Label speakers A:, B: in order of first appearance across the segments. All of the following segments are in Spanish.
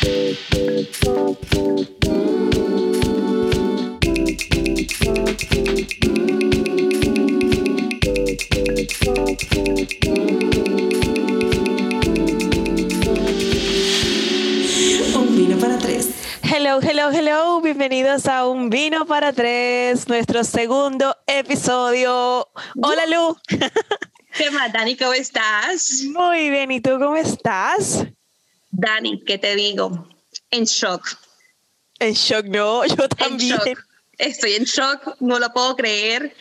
A: Hello, hello, hello. Bienvenidos a Un Vino para Tres, nuestro segundo episodio. Hola, Lu.
B: ¿Qué más, Dani? ¿Cómo estás?
A: Muy bien. ¿Y tú cómo estás?
B: Dani, ¿qué te digo? En shock.
A: En shock, no. Yo
B: En
A: también.
B: shock. Estoy en shock, no lo puedo creer.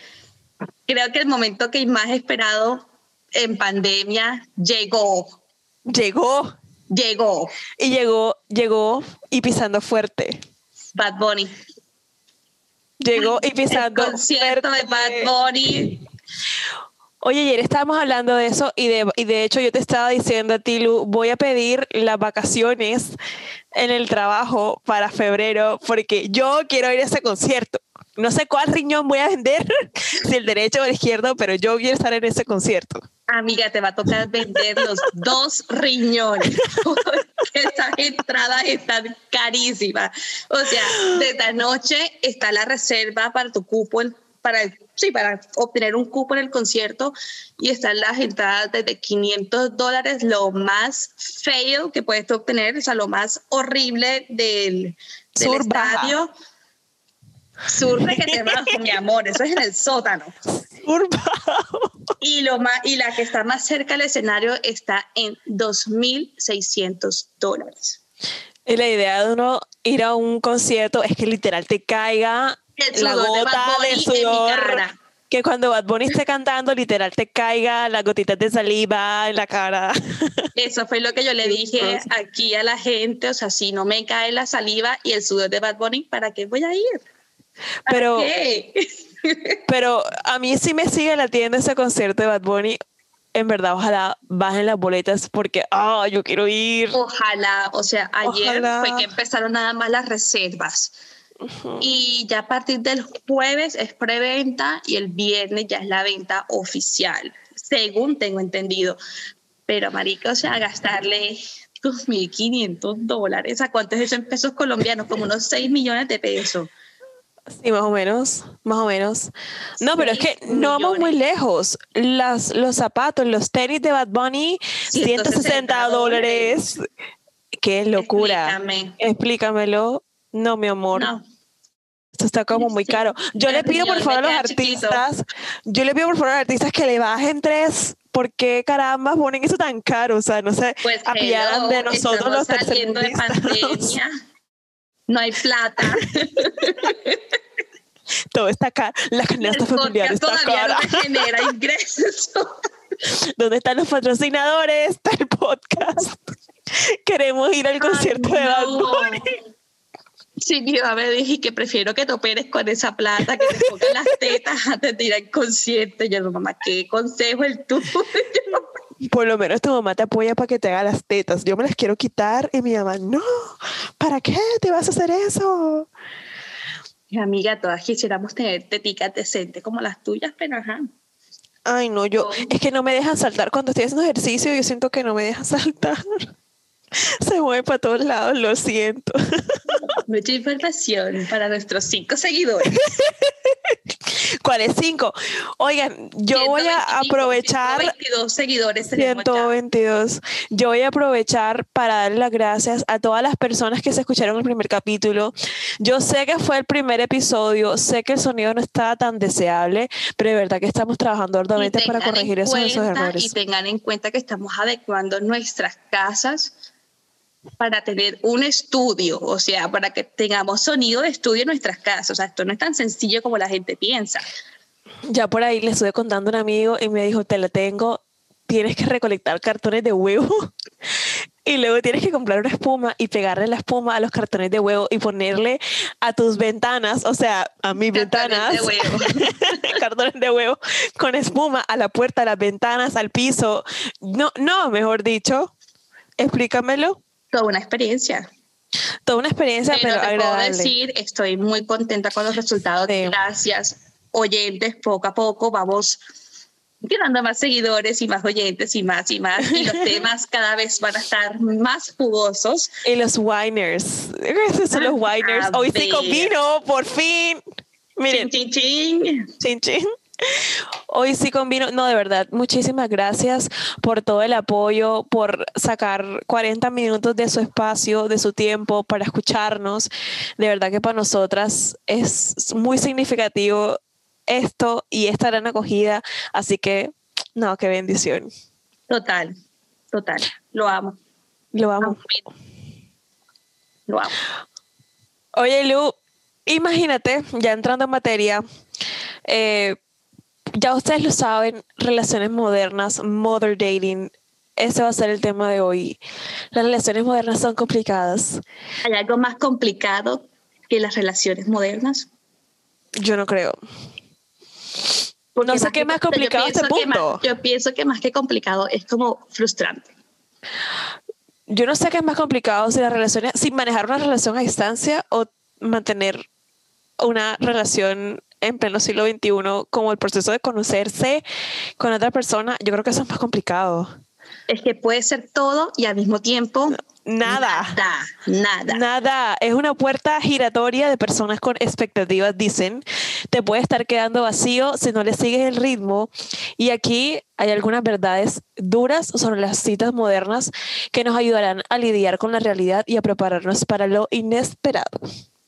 B: Creo que el momento que más esperado en pandemia llegó.
A: Llegó.
B: Llegó.
A: Y llegó, llegó y pisando fuerte.
B: Bad Bunny.
A: Llegó y
B: El
A: pisando
B: concierto de. Bad Bunny.
A: Oye, ayer estábamos hablando de eso y de, y de hecho yo te estaba diciendo a ti, Lu, voy a pedir las vacaciones en el trabajo para febrero porque yo quiero ir a ese concierto. No sé cuál riñón voy a vender, si el derecho o el izquierdo, pero yo quiero estar en ese concierto.
B: Amiga, te va a tocar vender los dos riñones. Porque esas entradas están carísimas. O sea, desde anoche está la reserva para tu cupo, para, el- sí, para obtener un cupo en el concierto y están las entradas desde 500 dólares, lo más fail que puedes obtener, o sea, lo más horrible del, del
A: Sur baja.
B: estadio. Sur de que te bajo, mi amor, eso es en el sótano. Y, lo más, y la que está más cerca del escenario está en 2.600 dólares.
A: Y la idea de uno ir a un concierto es que literal te caiga
B: El
A: la
B: sudor
A: gota de sudor. Que cuando Bad Bunny esté cantando, literal te caiga las gotitas de saliva en la cara.
B: Eso fue lo que yo le dije aquí a la gente, o sea, si no me cae la saliva y el sudor de Bad Bunny, ¿para qué voy a ir? ¿Para
A: Pero,
B: qué?
A: pero a mí sí me sigue latiendo ese concierto de Bad Bunny. En verdad, ojalá bajen las boletas porque, ah, yo quiero ir.
B: Ojalá, o sea, ayer
A: Ojalá.
B: fue que empezaron nada más las reservas. Y ya a partir del jueves es preventa y el viernes ya es la venta oficial, según tengo entendido. Pero, marica, o sea, gastarle 2.500 dólares, ¿a cuánto es eso en pesos colombianos? Como unos 6 millones de pesos.
A: Sí, más o menos, más o menos. No, pero es que no vamos muy lejos. Las, los zapatos, los tenis de Bad Bunny, 160
B: 160
A: dólares. Qué locura.
B: Explícame.
A: Explícamelo. No, mi amor.
B: No,
A: Esto está como muy caro. Yo le pido por favor a los artistas, yo le pido por favor a los artistas que le bajen tres. ¿Por qué caramba ponen eso tan caro? O sea, no se
B: pues
A: apiadan de nosotros los
B: saliendo de pandemia. No hay plata.
A: Todo está caro. La canasta familiar está
B: todavía
A: cara.
B: no genera ingresos.
A: ¿Dónde están los patrocinadores? Está el podcast. Queremos ir al concierto de Bad
B: no. Sí, mi mamá me dije que prefiero que te operes con esa plata, que te pongan las tetas antes de ir al concierto. Y yo, no, mamá, ¿qué consejo el tuyo?
A: Por lo menos tu mamá te apoya para que te haga las tetas. Yo me las quiero quitar y mi mamá, no, ¿para qué te vas a hacer eso?
B: Mi amiga, todas quisiéramos tener teticas decentes como las tuyas, pero ajá.
A: Ay, no, yo, es que no me dejan saltar. Cuando estoy haciendo ejercicio, yo siento que no me dejan saltar. Se mueve para todos lados, lo siento.
B: Mucha información para nuestros cinco seguidores.
A: ¿Cuáles cinco? Oigan, yo voy a
B: 125,
A: aprovechar
B: 122 seguidores tenemos ya.
A: 122. Yo voy a aprovechar para darle las gracias a todas las personas que se escucharon el primer capítulo. Yo sé que fue el primer episodio, sé que el sonido no estaba tan deseable, pero de verdad que estamos trabajando arduamente para corregir esos, esos
B: cuenta-
A: errores.
B: Y tengan en cuenta que estamos adecuando nuestras casas para tener un estudio, o sea, para que tengamos sonido de estudio en nuestras casas. O sea, esto no es tan sencillo como la gente piensa.
A: Ya por ahí le estuve contando a un amigo y me dijo, te la tengo, tienes que recolectar cartones de huevo y luego tienes que comprar una espuma y pegarle la espuma a los cartones de huevo y ponerle a tus ventanas, o sea, a mis
B: Cartones
A: ventanas,
B: de huevo.
A: cartones de huevo con espuma a la puerta, a las ventanas, al piso. No, no, mejor dicho, explícamelo.
B: Toda una experiencia.
A: Toda una experiencia,
B: Pero
A: pero,
B: te puedo
A: agradable.
B: decir, estoy muy contenta con los resultados.
A: Sí.
B: Gracias, oyentes. Poco a poco vamos ganando más seguidores y más oyentes y más y más. Y los temas cada vez van a estar más jugosos.
A: Y los winers. Esos son los winers. Hoy sí combino, por fin.
B: Miren. Chin, chin,
A: chin. Chin, Hoy sí combino, no, de verdad, muchísimas gracias por todo el apoyo, por sacar 40 minutos de su espacio, de su tiempo para escucharnos. De verdad que para nosotras es muy significativo esto y esta gran acogida. Así que, no, qué bendición.
B: Total, total. Lo amo.
A: Lo amo.
B: Lo amo.
A: Oye, Lu, imagínate, ya entrando en materia, eh, ya ustedes lo saben, relaciones modernas, mother dating, ese va a ser el tema de hoy. Las relaciones modernas son complicadas.
B: ¿Hay algo más complicado que las relaciones modernas?
A: Yo no creo no sé qué más complicado este punto.
B: yo pienso que más que complicado es como frustrante.
A: Yo no sé qué es más complicado si las relaciones, si manejar una relación a distancia o mantener una relación en pleno siglo XXI, como el proceso de conocerse con otra persona, yo creo que eso es más complicado.
B: Es que puede ser todo y al mismo tiempo
A: Nada.
B: Nada, nada.
A: Nada. Es una puerta giratoria de personas con expectativas, dicen. Te puede estar quedando vacío si no le sigues el ritmo. Y aquí hay algunas verdades duras sobre las citas modernas que nos ayudarán a lidiar con la realidad y a prepararnos para lo inesperado.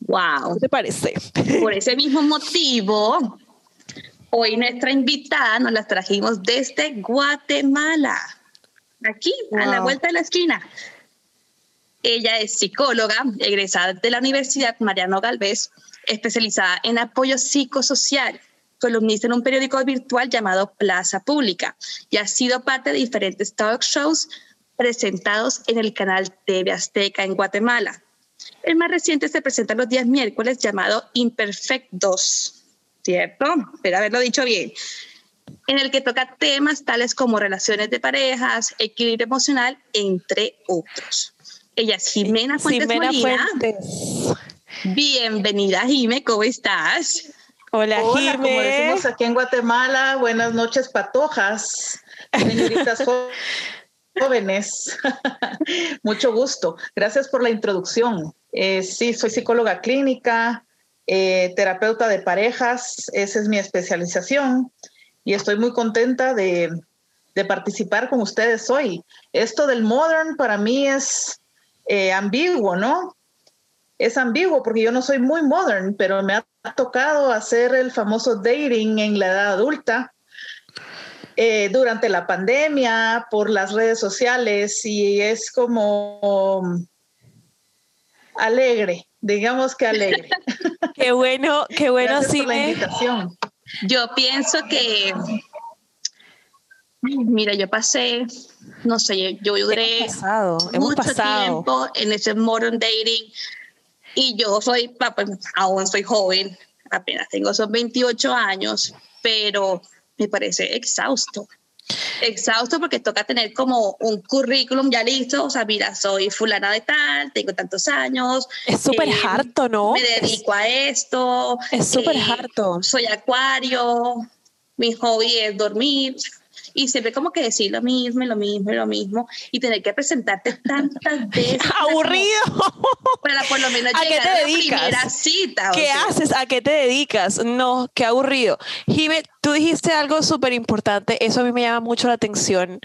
B: Wow.
A: ¿Qué te parece?
B: Por ese mismo motivo, hoy nuestra invitada nos la trajimos desde Guatemala. Aquí, a la vuelta de la esquina. Ella es psicóloga, egresada de la Universidad Mariano Galvez, especializada en apoyo psicosocial, columnista en un periódico virtual llamado Plaza Pública y ha sido parte de diferentes talk shows presentados en el canal TV Azteca en Guatemala. El más reciente se presenta los días miércoles llamado Imperfect 2, ¿cierto? Espero haberlo dicho bien. En el que toca temas tales como relaciones de parejas, equilibrio emocional, entre otros. Ella es Jimena Fuentes Jimena Fuentes. Bienvenida, Jime, ¿cómo estás?
A: Hola, Hola
C: como decimos aquí en Guatemala, buenas noches, patojas, señoritas jóvenes. Mucho gusto. Gracias por la introducción. Eh, sí, soy psicóloga clínica, eh, terapeuta de parejas, esa es mi especialización y estoy muy contenta de, participar con ustedes hoy. Esto del modern para mí es eh, ambiguo, ¿no? Es ambiguo porque yo no soy muy modern, pero me ha tocado hacer el famoso dating en la edad adulta. Eh, durante la pandemia, por las redes sociales, y es como alegre, digamos que alegre.
A: Qué bueno, qué bueno,
C: sí. la invitación.
B: Yo pienso que, mira, yo pasé no sé, yo duré mucho tiempo en ese modern dating y yo soy, pues, aún soy joven, apenas tengo esos 28 años, pero me parece exhausto. Exhausto porque toca tener como un currículum ya listo, o sea, mira, soy fulana de tal, tengo tantos años.
A: Es súper eh, harto, ¿no?
B: Me dedico a esto.
A: Es súper eh, harto.
B: Soy acuario, mi hobby es dormir y siempre como que decir lo mismo, lo mismo, lo mismo y tener que presentarte tantas veces.
A: Aburrido.
B: Para por lo menos
A: ¿A
B: llegar
A: qué te dedicas?
B: a la primera cita.
A: ¿Qué haces? ¿A qué te dedicas? No, qué aburrido. Jime, tú dijiste algo súper importante, eso a mí me llama mucho la atención.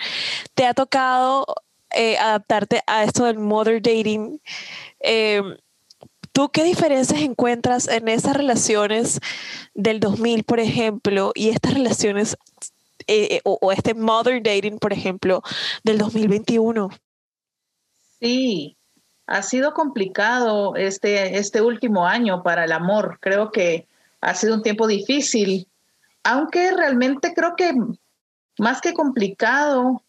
A: ¿Te ha tocado eh, adaptarte a esto del mother dating? Eh, ¿Tú qué diferencias encuentras en esas relaciones del 2000, por ejemplo, y estas relaciones eh, o, este Mother Dating, por ejemplo, del 2021?
C: Sí, ha sido complicado este, este último año para el amor. Creo que ha sido un tiempo difícil, aunque realmente creo que más que complicado,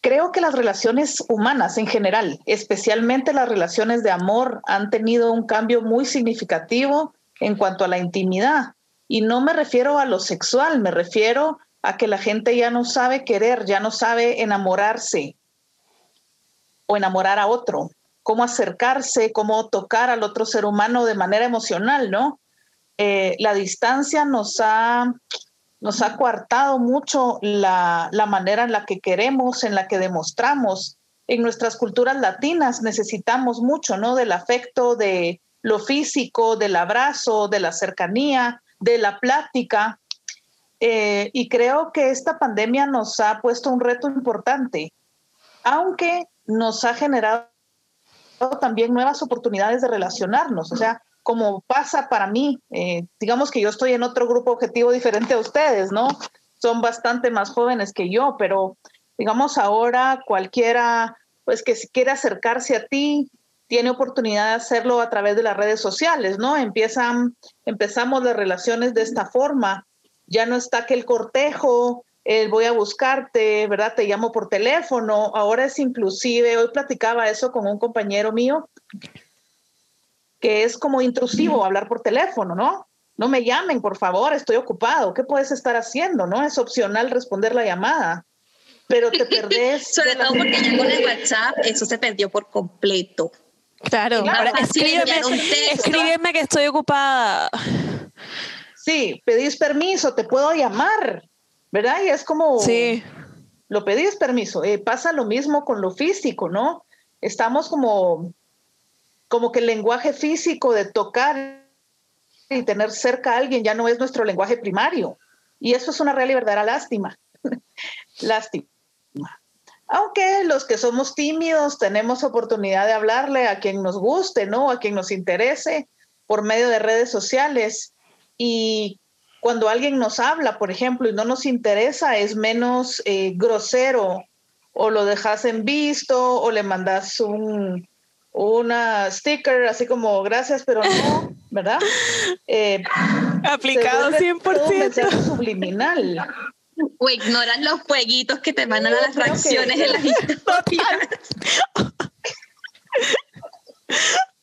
C: creo que las relaciones humanas en general, especialmente las relaciones de amor, han tenido un cambio muy significativo en cuanto a la intimidad. Y no me refiero a lo sexual, me refiero a que la gente ya no sabe querer, ya no sabe enamorarse o enamorar a otro, cómo acercarse, cómo tocar al otro ser humano de manera emocional, ¿no? Eh, la distancia nos ha nos ha coartado mucho la, la manera en la que queremos, en la que demostramos. En nuestras culturas latinas necesitamos mucho, ¿no? Del afecto, de lo físico, del abrazo, de la cercanía, de la plática. Eh, y creo que esta pandemia nos ha puesto un reto importante, aunque nos ha generado también nuevas oportunidades de relacionarnos. O sea, como pasa para mí, eh, digamos que yo estoy en otro grupo objetivo diferente a ustedes, ¿no? Son bastante más jóvenes que yo, pero digamos ahora cualquiera, pues que si quiere acercarse a ti, tiene oportunidad de hacerlo a través de las redes sociales, ¿no? Empiezan, empezamos las relaciones de esta forma. Ya no está que el cortejo, el voy a buscarte, ¿verdad? Te llamo por teléfono. Ahora es inclusive, hoy platicaba eso con un compañero mío, que es como intrusivo hablar por teléfono, ¿no? No me llamen, por favor, estoy ocupado. ¿Qué puedes estar haciendo? ¿No? Es opcional responder la llamada, pero te perdés.
B: Sobre todo porque ya con el WhatsApp eso se perdió por completo.
A: Claro, escríbeme, que estoy ocupada.
C: Sí, pedís permiso, te puedo llamar, ¿verdad? Y es como,
A: sí.
C: lo pedís permiso. Eh, pasa lo mismo con lo físico, ¿no? Estamos como, como que el lenguaje físico de tocar y tener cerca a alguien ya no es nuestro lenguaje primario. Y eso es una real y verdadera lástima. lástima. Aunque los que somos tímidos tenemos oportunidad de hablarle a quien nos guste, ¿no? A quien nos interese por medio de redes sociales. Y cuando alguien nos habla, por ejemplo, y no nos interesa, es menos eh, grosero o lo dejas en visto o le mandas un una sticker así como gracias pero no, ¿verdad?
A: Eh, Aplicado 100%.
C: Un subliminal
B: o ignoran los jueguitos que te mandan a las reacciones en las historias.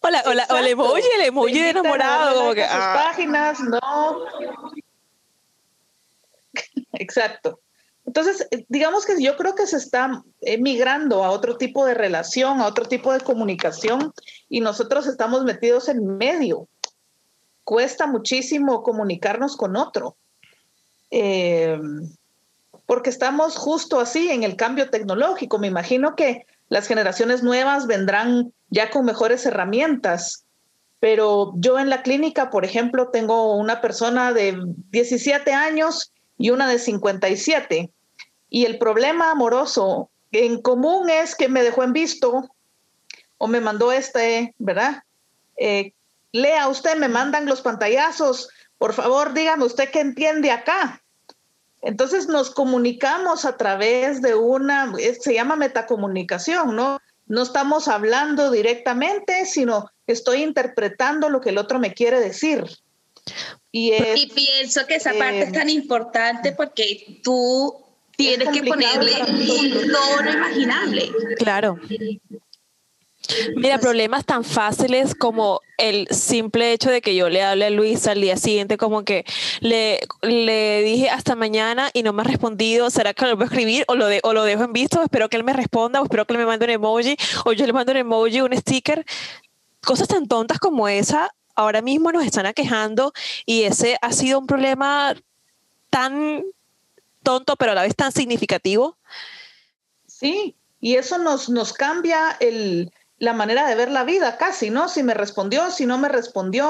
A: Hola, hola, o el emoji, el emoji de enamorado. Como que,
C: ah. páginas, no. Exacto. Entonces, eh, digamos que yo creo que se está migrando a otro tipo de relación, a otro tipo de comunicación, y nosotros estamos metidos en medio. Cuesta muchísimo comunicarnos con otro. Eh, porque estamos justo así en el cambio tecnológico. Me imagino que las generaciones nuevas vendrán ya con mejores herramientas, pero yo en la clínica, por ejemplo, tengo una persona de 17 años y una de 57, y el problema amoroso en común es que me dejó en visto o me mandó este, ¿verdad? Eh, lea usted, me mandan los pantallazos, por favor, dígame usted qué entiende acá. Entonces nos comunicamos a través de una, se llama metacomunicación, ¿no? No estamos hablando directamente, sino estoy interpretando lo que el otro me quiere decir.
B: Y, pienso que esa parte es tan importante porque tú tienes que ponerle un tono imaginable.
A: Claro. Mira, problemas tan fáciles como el simple hecho de que yo le hable a Luis al día siguiente, como que le, le dije hasta mañana y no me ha respondido, ¿será que lo voy a escribir o lo, de, o lo dejo en visto? Espero que él me responda o espero que él me mande un emoji o yo le mando un emoji, un sticker. Cosas tan tontas como esa ahora mismo nos están aquejando y ese ha sido un problema tan tonto pero a la vez tan significativo.
C: Sí, y eso nos, nos cambia el, la manera de ver la vida casi, ¿no? Si me respondió, si no me respondió,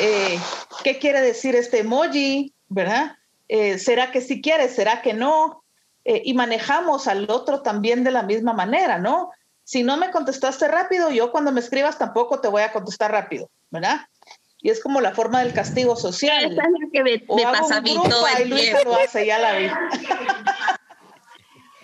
C: eh, ¿qué quiere decir este emoji? ¿Verdad? Eh, ¿Será que sí quiere? ¿Será que no? Eh, y manejamos al otro también de la misma manera, ¿no? Si no me contestaste rápido, yo cuando me escribas tampoco te voy a contestar rápido, ¿verdad? Y es como la forma del castigo social.
B: Esa es la que me, pasa a mí todo el
C: tiempo. lo hace, ya la vi.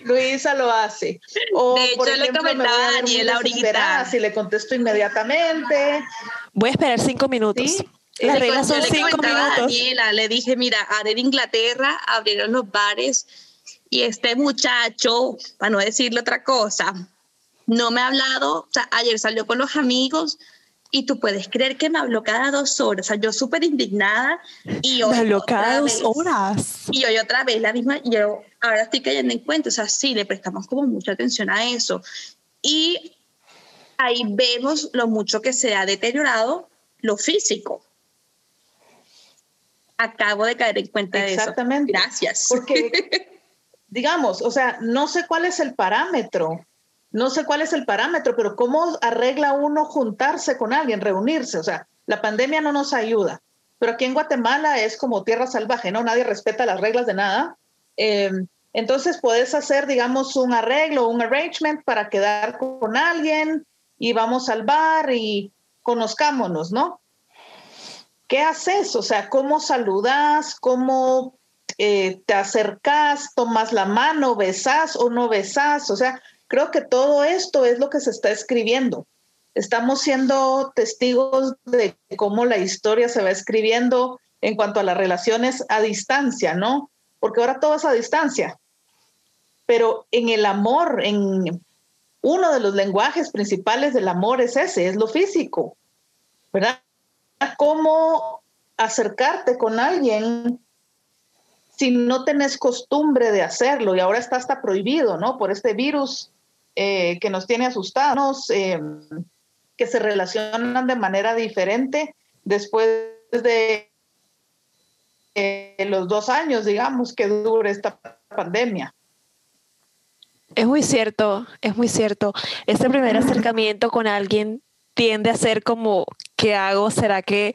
C: Luisa lo hace. O,
B: de hecho, por ejemplo, le comentaba a Daniela ahorita.
C: Si le contesto inmediatamente.
A: Voy a esperar cinco minutos. Las reglas son cinco minutos.
B: Daniela, le dije, mira, ahora en Inglaterra abrieron los bares y este muchacho, para no decirle otra cosa, no me ha hablado, o sea, ayer salió con los amigos, y tú puedes creer que me habló cada dos horas. O sea, yo súper indignada. Y
A: me habló cada dos horas.
B: Y hoy otra vez la misma. Yo ahora estoy cayendo en cuenta. O sea, sí, le prestamos como mucha atención a eso. Y ahí vemos lo mucho que se ha deteriorado lo físico. Acabo de caer en cuenta de eso.
C: Exactamente.
B: Gracias.
C: Porque, digamos, o sea, no sé cuál es el parámetro, no sé cuál es el parámetro, pero ¿cómo arregla uno juntarse con alguien, reunirse? O sea, la pandemia no nos ayuda, pero aquí en Guatemala es como tierra salvaje, ¿no? Nadie respeta las reglas de nada. Eh, entonces puedes hacer, digamos, un arreglo, un arrangement para quedar con alguien y vamos al bar y conozcámonos, ¿no? ¿Qué haces? O sea, ¿cómo saludas? ¿Cómo eh, te acercas? ¿Tomas la mano? ¿Besas o no besas? O sea, creo que todo esto es lo que se está escribiendo. Estamos siendo testigos de cómo la historia se va escribiendo en cuanto a las relaciones a distancia, ¿no? Porque ahora todo es a distancia. Pero en el amor, en uno de los lenguajes principales del amor es ese, es lo físico, ¿verdad? ¿Cómo acercarte con alguien si no tenés costumbre de hacerlo y ahora está hasta prohibido, ¿no? Por este virus eh, que nos tiene asustados, eh, que se relacionan de manera diferente después de eh, los dos años, digamos, que dure esta pandemia.
A: Es muy cierto, es muy cierto. Este primer acercamiento con alguien tiende a ser como, ¿qué hago? ¿Será que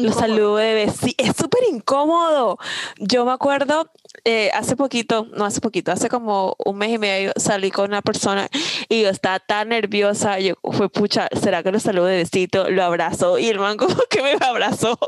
A: lo saludo de Sí, es súper incómodo. Yo me acuerdo, eh, hace poquito, no hace poquito, hace como un mes y medio salí con una persona y yo estaba tan nerviosa, yo fue pucha, ¿será que lo saludo de besito? Lo abrazo y el man como que me abrazó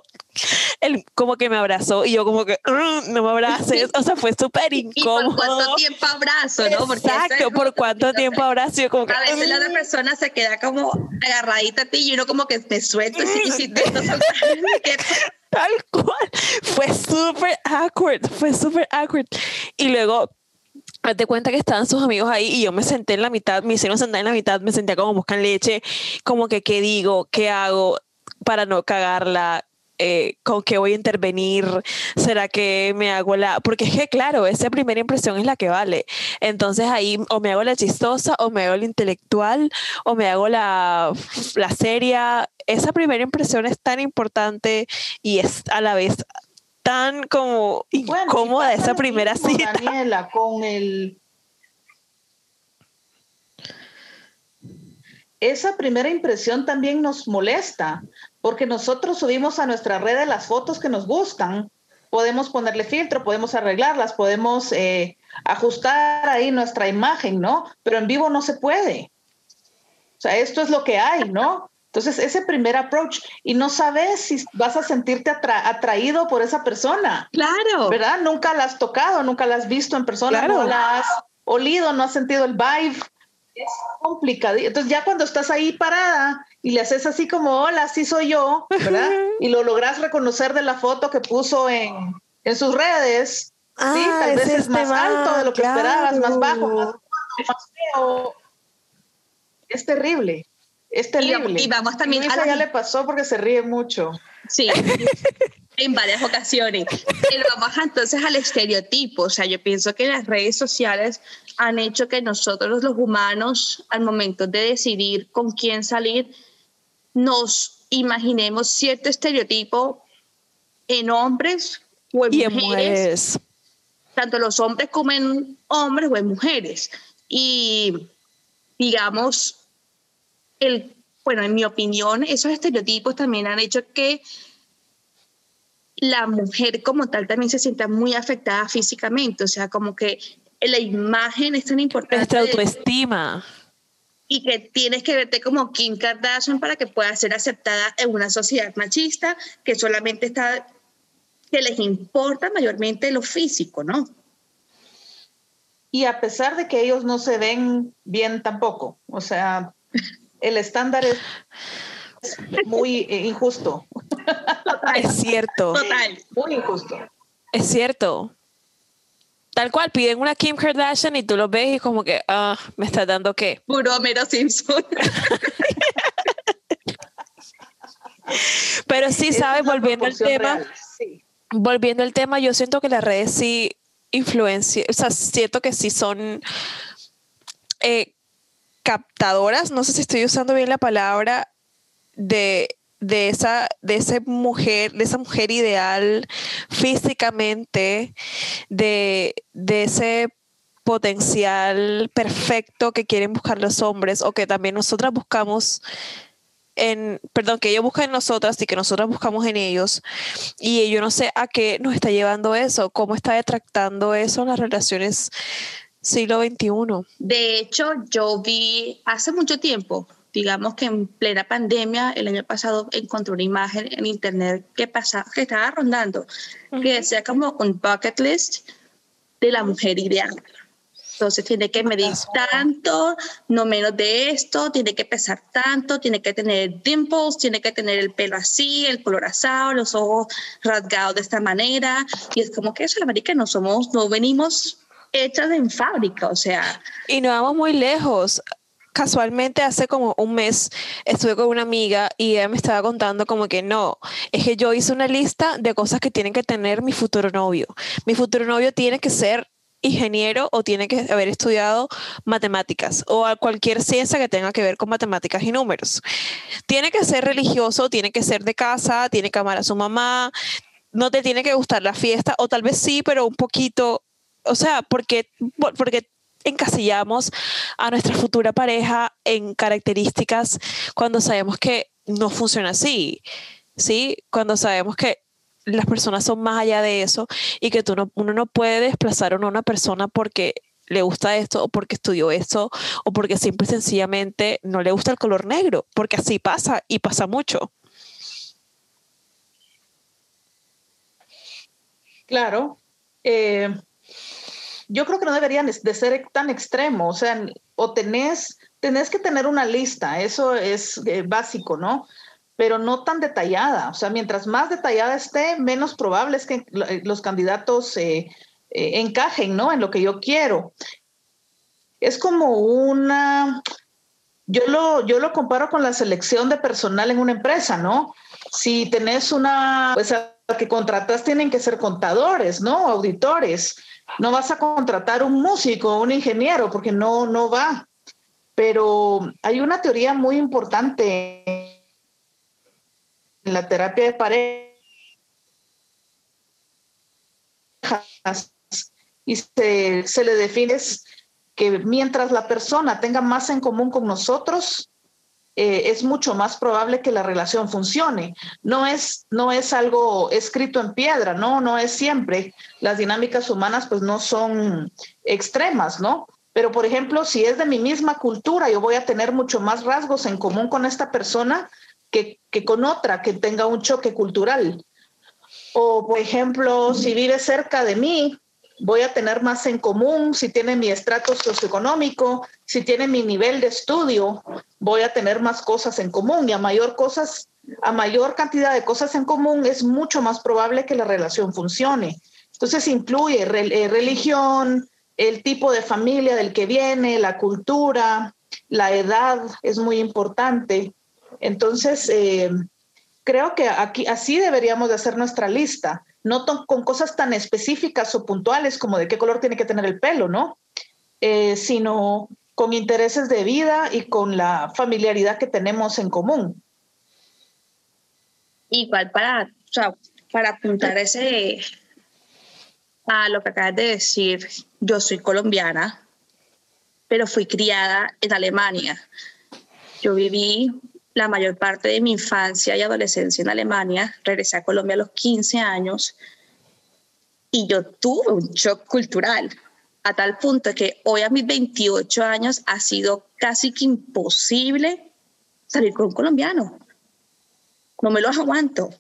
A: él como que me abrazó y yo como que mm, no me abraces, o sea, fue súper incómodo.
B: ¿Y por cuánto tiempo abrazo, no?
A: Porque Exacto, por cuánto tiempo abrazo. Yo como
B: a veces la otra mm". persona se queda como agarradita a ti y uno como que me suelto y, si te
A: Tal cual, fue súper awkward, fue súper awkward. Y luego Hazte cuenta que estaban sus amigos ahí y yo me senté en la mitad, me hicieron sentar en la mitad, me sentía como buscan leche, como que qué digo, qué hago para no cagarla, eh, con qué voy a intervenir, será que me hago la, porque es que claro, esa primera impresión es la que vale. Entonces ahí o me hago la chistosa, o me hago la intelectual, o me hago la, la seria. Esa primera impresión es tan importante y es a la vez tan como incómoda esa primera cita.
C: Daniela, con el esa primera impresión también nos molesta, porque nosotros subimos a nuestra red las fotos que nos gustan, podemos ponerle filtro, podemos arreglarlas, podemos eh, ajustar ahí nuestra imagen, ¿no? Pero en vivo no se puede. O sea, esto es lo que hay, ¿no? Entonces, ese primer approach, y no sabes si vas a sentirte atraído por esa persona.
B: Claro.
C: ¿Verdad? Nunca la has tocado, nunca la has visto en persona, no la has olido, no has sentido el vibe es complicado. Entonces ya cuando estás ahí parada y le haces así como, hola, sí soy yo, ¿verdad? y lo logras reconocer de la foto que puso en, en sus redes, ah, sí, tal vez es más alto de lo que esperabas, más bajo, más, feo. Es terrible. Es terrible.
B: Y, vamos también
C: a ya le pasó porque se ríe mucho.
B: Sí. en varias ocasiones. Pero vamos entonces al estereotipo. O sea, yo pienso que las redes sociales han hecho que nosotros los humanos, al momento de decidir con quién salir, nos imaginemos cierto estereotipo en hombres o en, mujeres, tanto los hombres como en hombres o en mujeres. Y digamos, el, bueno, en mi opinión, esos estereotipos también han hecho que la mujer como tal también se sienta muy afectada físicamente, o sea, como que la imagen es tan importante.
A: Nuestra autoestima.
B: Y que tienes que verte como Kim Kardashian para que pueda ser aceptada en una sociedad machista que solamente está, que les importa mayormente lo físico, ¿no?
C: Y a pesar de que ellos no se ven bien tampoco, o sea, el estándar es muy injusto.
A: Es cierto.
B: Total.
C: Muy injusto.
A: Es cierto. Tal cual, piden una Kim Kardashian y tú lo ves y como que, ah, me estás dando qué.
B: Puro Homero Simpson.
A: Pero sí, ¿sabes? Volviendo al tema, volviendo al tema, yo siento que las redes sí influencian, o sea, siento que sí son eh, captadoras, no sé si estoy usando bien la palabra, de de esa, de esa mujer, de esa mujer ideal físicamente, de, de ese potencial perfecto que quieren buscar los hombres o que también nosotras buscamos en, perdón, que ellos buscan en nosotras y que nosotras buscamos en ellos. Y yo no sé a qué nos está llevando eso, cómo está detractando eso en las relaciones siglo XXI.
B: De hecho, yo vi hace mucho tiempo, digamos que en plena pandemia, el año pasado encontré una imagen en internet que, pasaba, que estaba rondando, que decía como un bucket list de la mujer ideal. Entonces tiene que medir tanto, no menos de esto, tiene que pesar tanto, tiene que tener dimples, tiene que tener el pelo así, el color asado, los ojos rasgados de esta manera. Y es como que eso, la marica, no somos, no venimos hechas en fábrica, o sea.
A: Y no vamos muy lejos casualmente hace como un mes estuve con una amiga y ella me estaba contando como que no, es que yo hice una lista de cosas que tienen que tener mi futuro novio. Mi futuro novio tiene que ser ingeniero o tiene que haber estudiado matemáticas o cualquier ciencia que tenga que ver con matemáticas y números. Tiene que ser religioso, tiene que ser de casa, tiene que amar a su mamá, no te tiene que gustar la fiesta o tal vez sí, pero un poquito, o sea, porque, porque encasillamos a nuestra futura pareja en características cuando sabemos que no funciona así, ¿sí? Cuando sabemos que las personas son más allá de eso y que tú no, uno no puede desplazar a una persona porque le gusta esto o porque estudió esto o porque simple y sencillamente no le gusta el color negro, porque así pasa y pasa mucho.
C: Claro. Eh, yo creo que no deberían de ser tan extremos, o sea, o tenés, tenés que tener una lista, eso es eh, básico, ¿no? pero no tan detallada. O sea, mientras más detallada esté, menos probable es que eh, los candidatos eh, encajen, ¿no? En lo que yo quiero. Es como una, yo lo, yo lo comparo con la selección de personal en una empresa, ¿no? Si tenés una, pues a que contratas tienen que ser contadores, ¿no? Auditores. No vas a contratar un músico, un ingeniero, porque no, no va. Pero hay una teoría muy importante en la terapia de parejas y se, se le define que mientras la persona tenga más en común con nosotros, eh, es mucho más probable que la relación funcione. No es, no es algo escrito en piedra, ¿no? No es siempre. Las dinámicas humanas pues no son extremas, ¿no? Pero por ejemplo, si es de mi misma cultura, yo voy a tener mucho más rasgos en común con esta persona que, con otra que tenga un choque cultural. O, por ejemplo, si vive cerca de mí, voy a tener más en común, si tiene mi estrato socioeconómico, si tiene mi nivel de estudio, voy a tener más cosas en común y a mayor cosas, a mayor cantidad de cosas en común es mucho más probable que la relación funcione. Entonces incluye eh, religión, el tipo de familia del que viene, la cultura, la edad es muy importante. Entonces, eh, creo que aquí así deberíamos de hacer nuestra lista, no con cosas tan específicas o puntuales como de qué color tiene que tener el pelo, ¿no? Eh, sino con intereses de vida y con la familiaridad que tenemos en común.
B: Igual para, o sea, para apuntar ese a lo que acabas de decir, yo soy colombiana, pero fui criada en Alemania. Yo viví la mayor parte de mi infancia y adolescencia en Alemania, regresé a Colombia a los 15 años y yo tuve un shock cultural a tal punto que hoy a mis 28 años ha sido casi que imposible salir con un colombiano. No me los aguanto.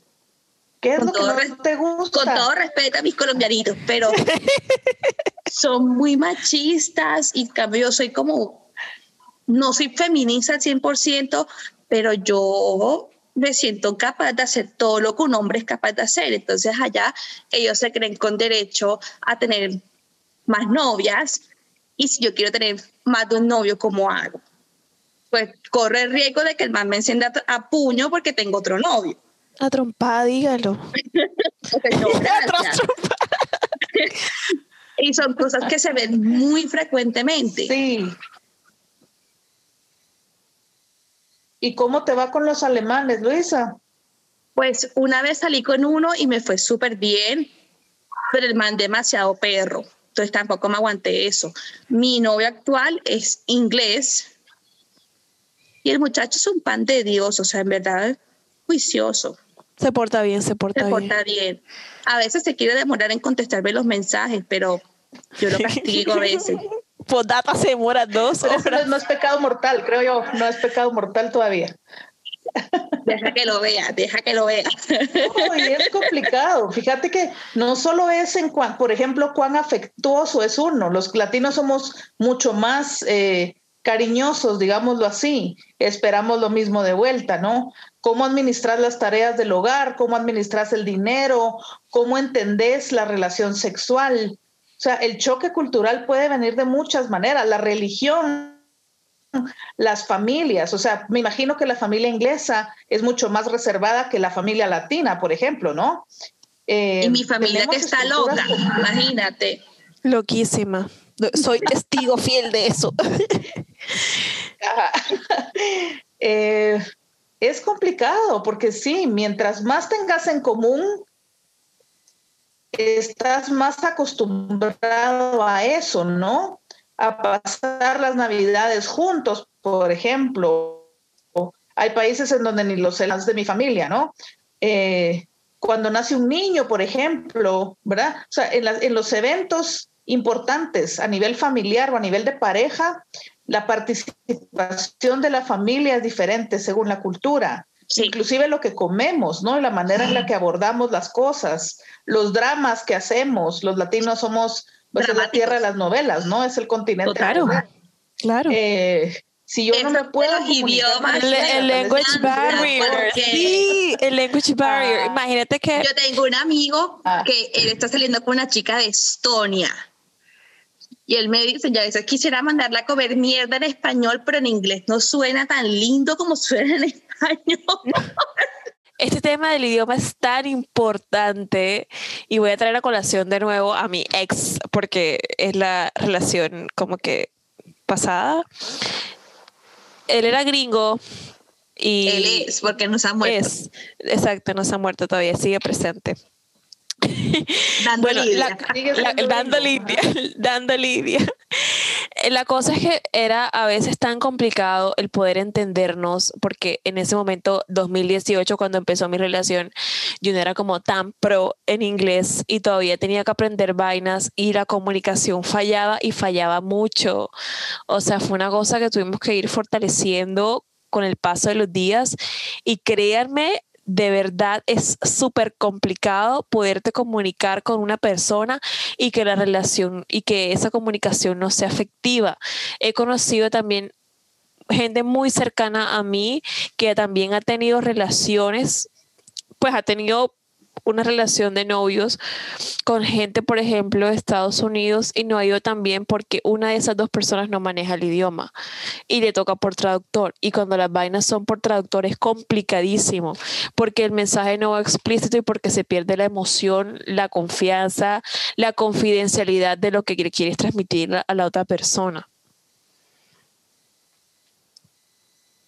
C: ¿Qué es con lo que no te gusta?
B: Con todo respeto a mis colombianitos, pero son muy machistas y cambio yo soy como, no soy feminista al 100%, pero yo me siento capaz de hacer todo lo que un hombre es capaz de hacer. Entonces allá ellos se creen con derecho a tener más novias y si yo quiero tener más de un novio, ¿cómo hago? Pues corre el riesgo de que el man me encienda a puño porque tengo otro novio.
A: A trompada, dígalo.
B: y son cosas que se ven muy frecuentemente.
C: Sí. ¿Y cómo te va con los alemanes, Luisa?
B: Pues una vez salí con uno y me fue súper bien, pero el man demasiado perro. Entonces tampoco me aguanté eso. Mi novio actual es inglés y el muchacho es un pan de Dios, o sea, en verdad, juicioso.
A: Se porta bien, se porta bien.
B: Se porta bien. A veces se quiere demorar en contestarme los mensajes, pero yo lo castigo a veces.
A: Pues data se demora dos
C: horas. no es pecado mortal, creo yo. No es pecado mortal todavía.
B: Deja que lo vea, deja que lo vea.
C: es complicado. Fíjate que no solo es en cuanto, por ejemplo, cuán afectuoso es uno. Los latinos somos mucho más eh, cariñosos, digámoslo así. Esperamos lo mismo de vuelta, ¿no? Cómo administras las tareas del hogar, cómo administras el dinero, cómo entendés la relación sexual. O sea, el choque cultural puede venir de muchas maneras. La religión las familias. O sea, me imagino que la familia inglesa es mucho más reservada que la familia latina, por ejemplo, ¿no?
B: y mi familia que está loca, imagínate.
A: Loquísima. Soy testigo fiel de eso.
C: Eh, es complicado porque sí, mientras más tengas en común, estás más acostumbrado a eso, ¿no? a pasar las navidades juntos, por ejemplo. Hay países en donde ni los celas de mi familia, ¿no? Eh, cuando nace un niño, por ejemplo, ¿verdad? O sea, en, los eventos importantes a nivel familiar o a nivel de pareja, la participación de la familia es diferente según la cultura. Inclusive lo que comemos, ¿no? La manera en la que abordamos las cosas, los dramas que hacemos. Los latinos somos pues es la tierra de las novelas, ¿no? Es el continente.
A: Claro, claro.
C: Eh, si yo no me puedo
B: los idiomas
A: el, language barrier sí el language barrier ah. imagínate que
B: yo tengo un amigo ah. que él está saliendo con una chica de Estonia y él me dice, ya a veces quisiera mandarla a comer mierda en español, pero en inglés no suena tan lindo como suena en español.
A: este tema del idioma es tan importante y voy a traer a colación de nuevo a mi ex porque es la relación como que pasada. Él era gringo y...
B: Él es, porque nos ha muerto. Es,
A: exacto, nos ha muerto todavía, sigue presente.
B: Dando bueno, lidia.
A: dando lidia, dando lidia. La cosa es que era a veces tan complicado el poder entendernos, porque en ese momento, 2018, cuando empezó mi relación, yo no era como tan pro en inglés y todavía tenía que aprender vainas y la comunicación fallaba y fallaba mucho. O sea, fue una cosa que tuvimos que ir fortaleciendo con el paso de los días y créanme, de verdad es súper complicado poderte comunicar con una persona y que la relación y que esa comunicación no sea afectiva. He conocido también gente muy cercana a mí que también ha tenido relaciones, pues ha tenido una relación de novios con gente, por ejemplo, de Estados Unidos y no ha ido tan bien porque una de esas dos personas no maneja el idioma y le toca por traductor. Y cuando las vainas son por traductor es complicadísimo porque el mensaje no va explícito y porque se pierde la emoción, la confianza, la confidencialidad de lo que quieres transmitir a la otra persona.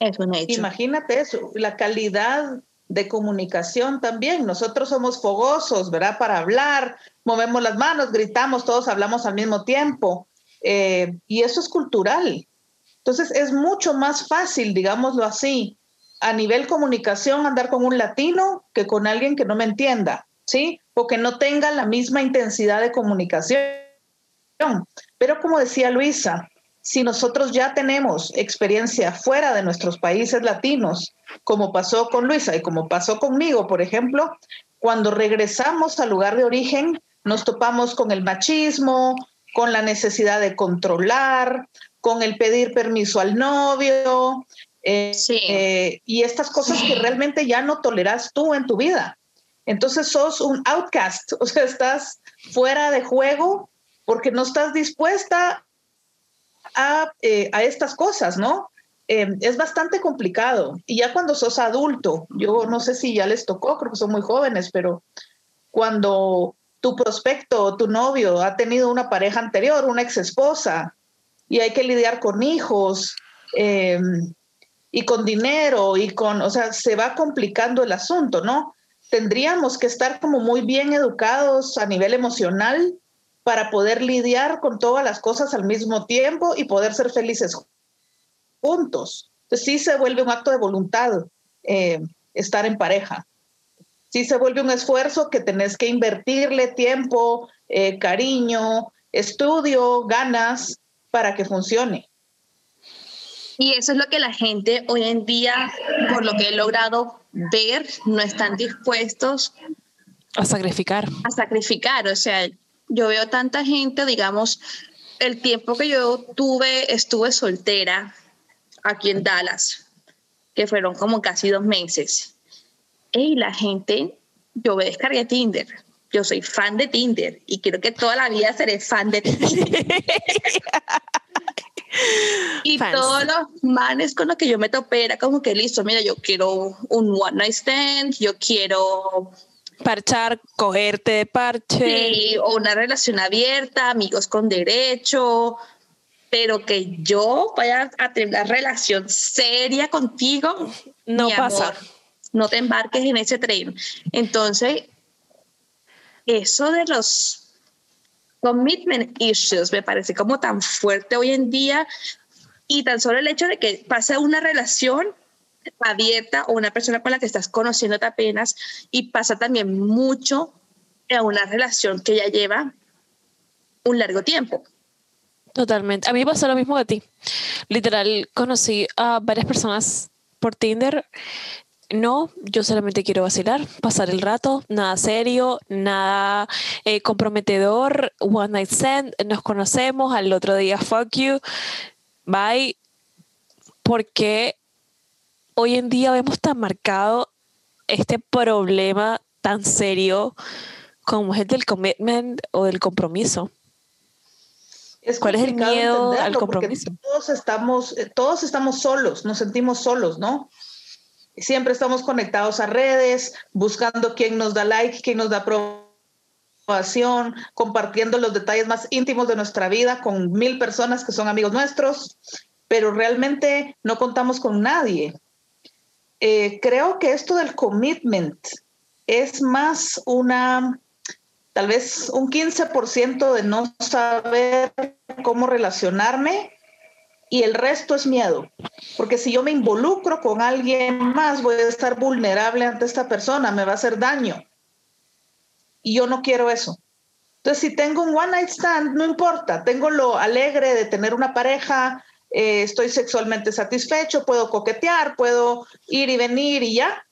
B: Es un hecho.
C: Imagínate eso, la calidad de comunicación también. Nosotros somos fogosos, ¿verdad? Para hablar, movemos las manos, gritamos, todos hablamos al mismo tiempo. Eh, y eso es cultural. Entonces es mucho más fácil, digámoslo así, a nivel comunicación andar con un latino que con alguien que no me entienda, ¿sí? O que no tenga la misma intensidad de comunicación. Pero como decía Luisa, si nosotros ya tenemos experiencia fuera de nuestros países latinos, como pasó con Luisa y como pasó conmigo, por ejemplo, cuando regresamos al lugar de origen, nos topamos con el machismo, con la necesidad de controlar, con el pedir permiso al novio, eh, eh, y estas cosas que realmente ya no toleras tú en tu vida. Entonces sos un outcast, o sea, estás fuera de juego porque no estás dispuesta eh, a, estas cosas, ¿no? Em, es bastante complicado. Y ya cuando sos adulto, yo no sé si ya les tocó, creo que son muy jóvenes, pero cuando tu prospecto o tu novio ha tenido una pareja anterior, una ex esposa, y hay que lidiar con hijos, em, y con dinero y con, o sea, se va complicando el asunto, ¿no? Tendríamos que estar como muy bien educados a nivel emocional para poder lidiar con todas las cosas al mismo tiempo y poder ser felices juntos. Entonces sí se vuelve un acto de voluntad eh, estar en pareja. Sí se vuelve un esfuerzo que tenés que invertirle tiempo, eh, cariño, estudio, ganas para que funcione.
B: Y eso es lo que la gente hoy en día, por lo que he logrado ver, no están dispuestos
A: a sacrificar.
B: A sacrificar. O sea, yo veo tanta gente, digamos, el tiempo que yo tuve, estuve soltera aquí en Dallas, que fueron como casi dos meses. Y la gente, yo me descargué Tinder. Yo soy fan de Tinder y creo que toda la vida seré fan de Tinder. y todos los manes con los que yo me topé era como que listo, mira, yo quiero un one night stand, yo quiero
A: parchar, cogerte de parche.
B: Sí, o una relación abierta, amigos con derecho, pero que yo vaya a tener una relación seria contigo,
A: no pasa.
B: no te embarques en ese tren. Entonces, eso de los commitment issues me parece como tan fuerte hoy en día y tan solo el hecho de que pase una relación abierta o una persona con la que estás conociendo apenas y pasa también mucho a una relación que ya lleva un largo tiempo.
A: Totalmente. A mí pasó lo mismo que a ti. Literal, conocí a varias personas por Tinder. No, yo solamente quiero vacilar, pasar el rato, nada serio, nada eh, comprometedor, one night stand, nos conocemos, al otro día fuck you, bye, porque hoy en día vemos tan marcado este problema tan serio como es el del commitment o del compromiso. ¿Cuál es el miedo al compromiso?
C: Todos estamos, eh, todos estamos solos, nos sentimos solos, ¿no? Siempre estamos conectados a redes, buscando quién nos da like, quién nos da aprobación, compartiendo los detalles más íntimos de nuestra vida con mil personas que son amigos nuestros, pero realmente no contamos con nadie. Eh, creo que esto del commitment es más una, tal vez un 15% de no saber cómo relacionarme y el resto es miedo. Porque si yo me involucro con alguien más, voy a estar vulnerable ante esta persona, me va a hacer daño. Y yo no quiero eso. Entonces, si tengo un one night stand, no importa, tengo lo alegre de tener una pareja, eh, estoy sexualmente satisfecho, puedo coquetear, puedo ir y venir y ya,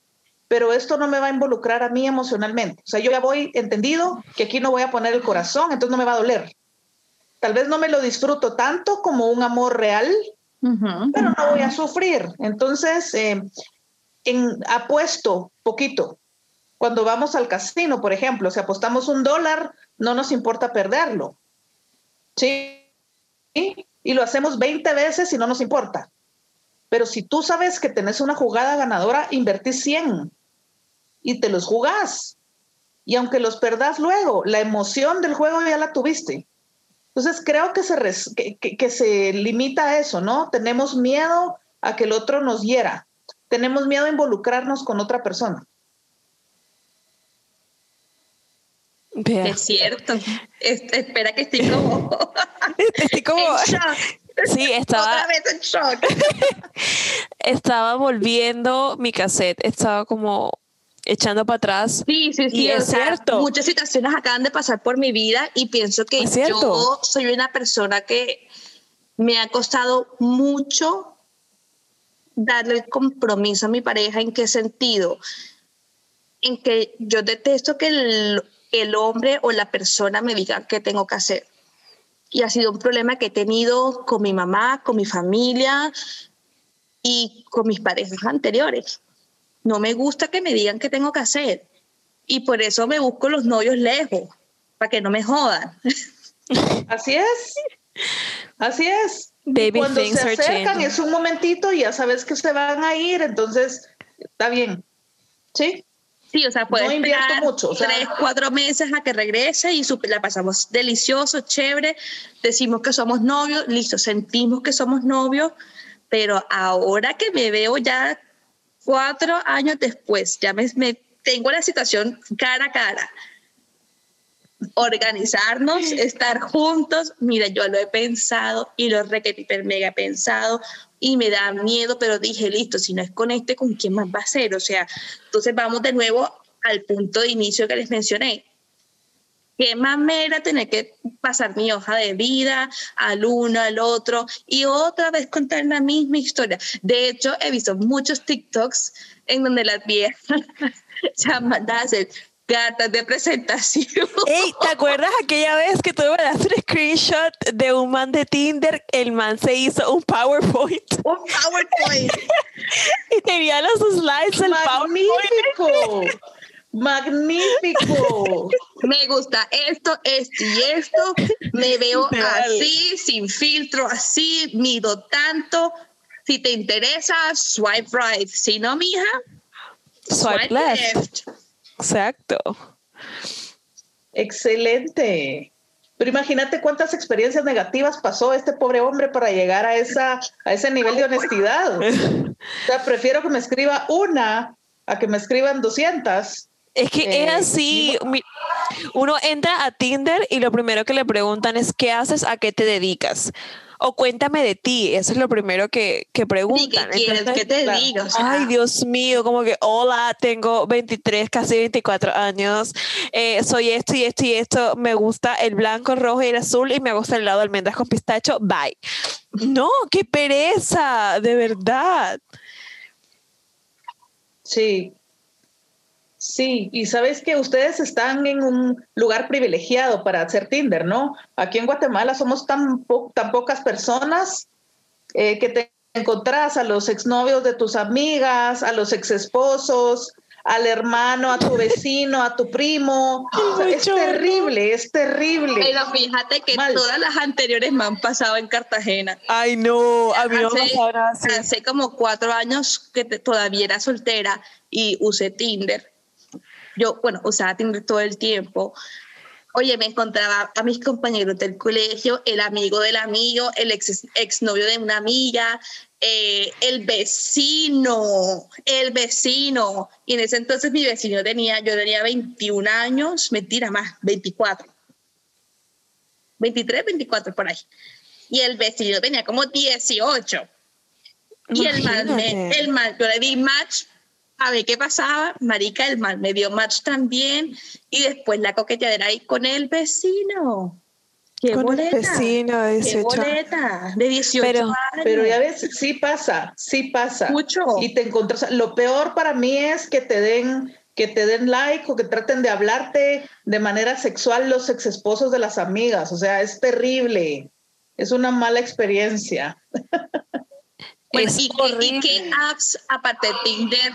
C: pero esto no me va a involucrar a mí emocionalmente. O sea, yo ya voy entendido que aquí no voy a poner el corazón, entonces no me va a doler. Tal vez no me lo disfruto tanto como un amor real, pero no voy a sufrir. Entonces, eh, en, apuesto poquito. Cuando vamos al casino, por ejemplo, si apostamos un dólar, no nos importa perderlo. ¿Sí? Y lo hacemos 20 veces y no nos importa. Pero si tú sabes que tenés una jugada ganadora, invertís 100 y te los jugás. Y aunque los perdás luego, la emoción del juego ya la tuviste. Entonces creo que se, que, se limita a eso, ¿no? Tenemos miedo a que el otro nos hiera. Tenemos miedo a involucrarnos con otra persona.
B: Es cierto. espera que estoy como.
A: estoy como. Sí, estaba.
B: Otra vez en shock.
A: estaba volviendo mi cassette. Estaba como echando para atrás.
B: Sí, sí, sí. es cierto. Muchas situaciones acaban de pasar por mi vida y pienso que yo soy una persona que me ha costado mucho darle el compromiso a mi pareja. ¿En qué sentido? En que yo detesto que el el hombre o la persona me diga qué tengo que hacer. Y ha sido un problema que he tenido con mi mamá, con mi familia y con mis parejas anteriores. No me gusta que me digan qué tengo que hacer. Y por eso me busco los novios lejos, para que no me jodan.
C: Así es. Así es. Cuando se acercan es un momentito y ya sabes que se van a ir, entonces está bien. ¿Sí?
B: Sí, o sea, puede no esperar mucho, tres, cuatro meses a que regrese y la pasamos delicioso, chévere, decimos que somos novios, listo, sentimos que somos novios, pero ahora que me veo ya cuatro años después, ya me, me tengo la situación cara a cara. Organizarnos, estar juntos, mira, yo lo he pensado y lo he hiper mega pensado y me da miedo, pero dije, listo, si no es con este, ¿con quién más va a ser? O sea, entonces vamos de nuevo al punto de inicio que les mencioné. Qué mamera tener que pasar mi hoja de vida al uno, al otro y otra vez contar la misma historia. De hecho, he visto muchos TikToks en donde las viejas ya cartas de presentación.
A: Ey, ¿te acuerdas aquella vez que tuve que hacer un screenshot de un man de Tinder? El man se hizo un PowerPoint.
B: Un PowerPoint.
A: y tenía los slides del
C: PowerPoint. Magnífico.
B: Me gusta esto, esto y esto. Me veo así, sin filtro, así, mido tanto. Si te interesa, swipe right. Si no, mija,
A: swipe, left. Exacto.
C: Excelente. Pero imagínate cuántas experiencias negativas pasó este pobre hombre para llegar a, esa, a ese nivel de honestidad. O sea, prefiero que me escriba una a que me escriban 200
A: es que es eh, así, uno entra a Tinder y lo primero que le preguntan es ¿qué haces? ¿A qué te dedicas? O cuéntame de ti, eso es lo primero que, que preguntan.
B: ¿Qué quieres que te diga?
A: Ay, Dios mío, como que, hola, tengo 23, casi 24 años, eh, soy esto y esto y esto, me gusta el blanco, el rojo y el azul y me gusta el lado de almendras con pistacho, bye. No, qué pereza, de verdad.
C: Sí, Sí, y sabes que ustedes están en un lugar privilegiado para hacer Tinder, ¿no? Aquí en Guatemala somos tan, tan pocas personas eh, que te encontrás a los exnovios de tus amigas, a los exesposos, al hermano, a tu vecino, a tu primo. es terrible, es terrible.
B: Pero fíjate que todas las anteriores me han pasado en Cartagena.
A: Ay, no, a mí no
B: hace, hace como cuatro años que todavía era soltera y usé Tinder yo, bueno, usaba Tinder todo el tiempo. Oye, me encontraba a mis compañeros del colegio, el amigo del amigo, el ex, exnovio de una amiga, eh, el vecino, el vecino. Y en ese entonces mi vecino tenía, yo tenía 21 años, mentira más, 24. 23, 24 por ahí. Y el vecino tenía como 18. Y el mal, el mal, yo le di match a ver qué pasaba. Marica, el mal me dio match también. Y después la coqueteadera ahí con el vecino. Qué con boleta. El vecino de 18. Qué boleta. De 18
C: pero,
B: años.
C: Pero ya ves, sí pasa, sí pasa.
B: Mucho.
C: Y te encuentras. Lo peor para mí es que te den que te den like o que traten de hablarte de manera sexual los ex esposos de las amigas. O sea, es terrible. Es una mala experiencia.
B: Bueno, ¿y, ¿y, qué apps aparte de Tinder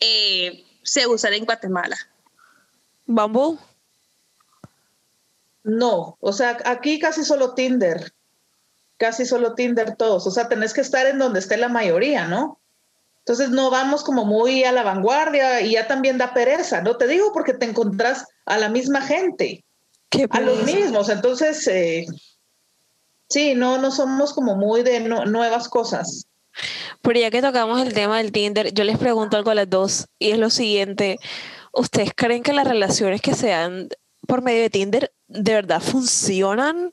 B: eh, se usan en Guatemala?
A: ¿Bumble?
C: No, o sea, aquí casi solo Tinder, casi solo Tinder todos, o sea, tenés que estar en donde esté la mayoría, ¿no? Entonces no vamos como muy a la vanguardia y ya también da pereza, ¿no? Te digo porque te encontrás a la misma gente, a los mismos, entonces, eh, sí, no, no somos como muy de nuevas cosas.
A: Pero ya que tocamos el tema del Tinder, yo les pregunto algo a las dos y es lo siguiente. ¿Ustedes creen que las relaciones que se dan por medio de Tinder de verdad funcionan?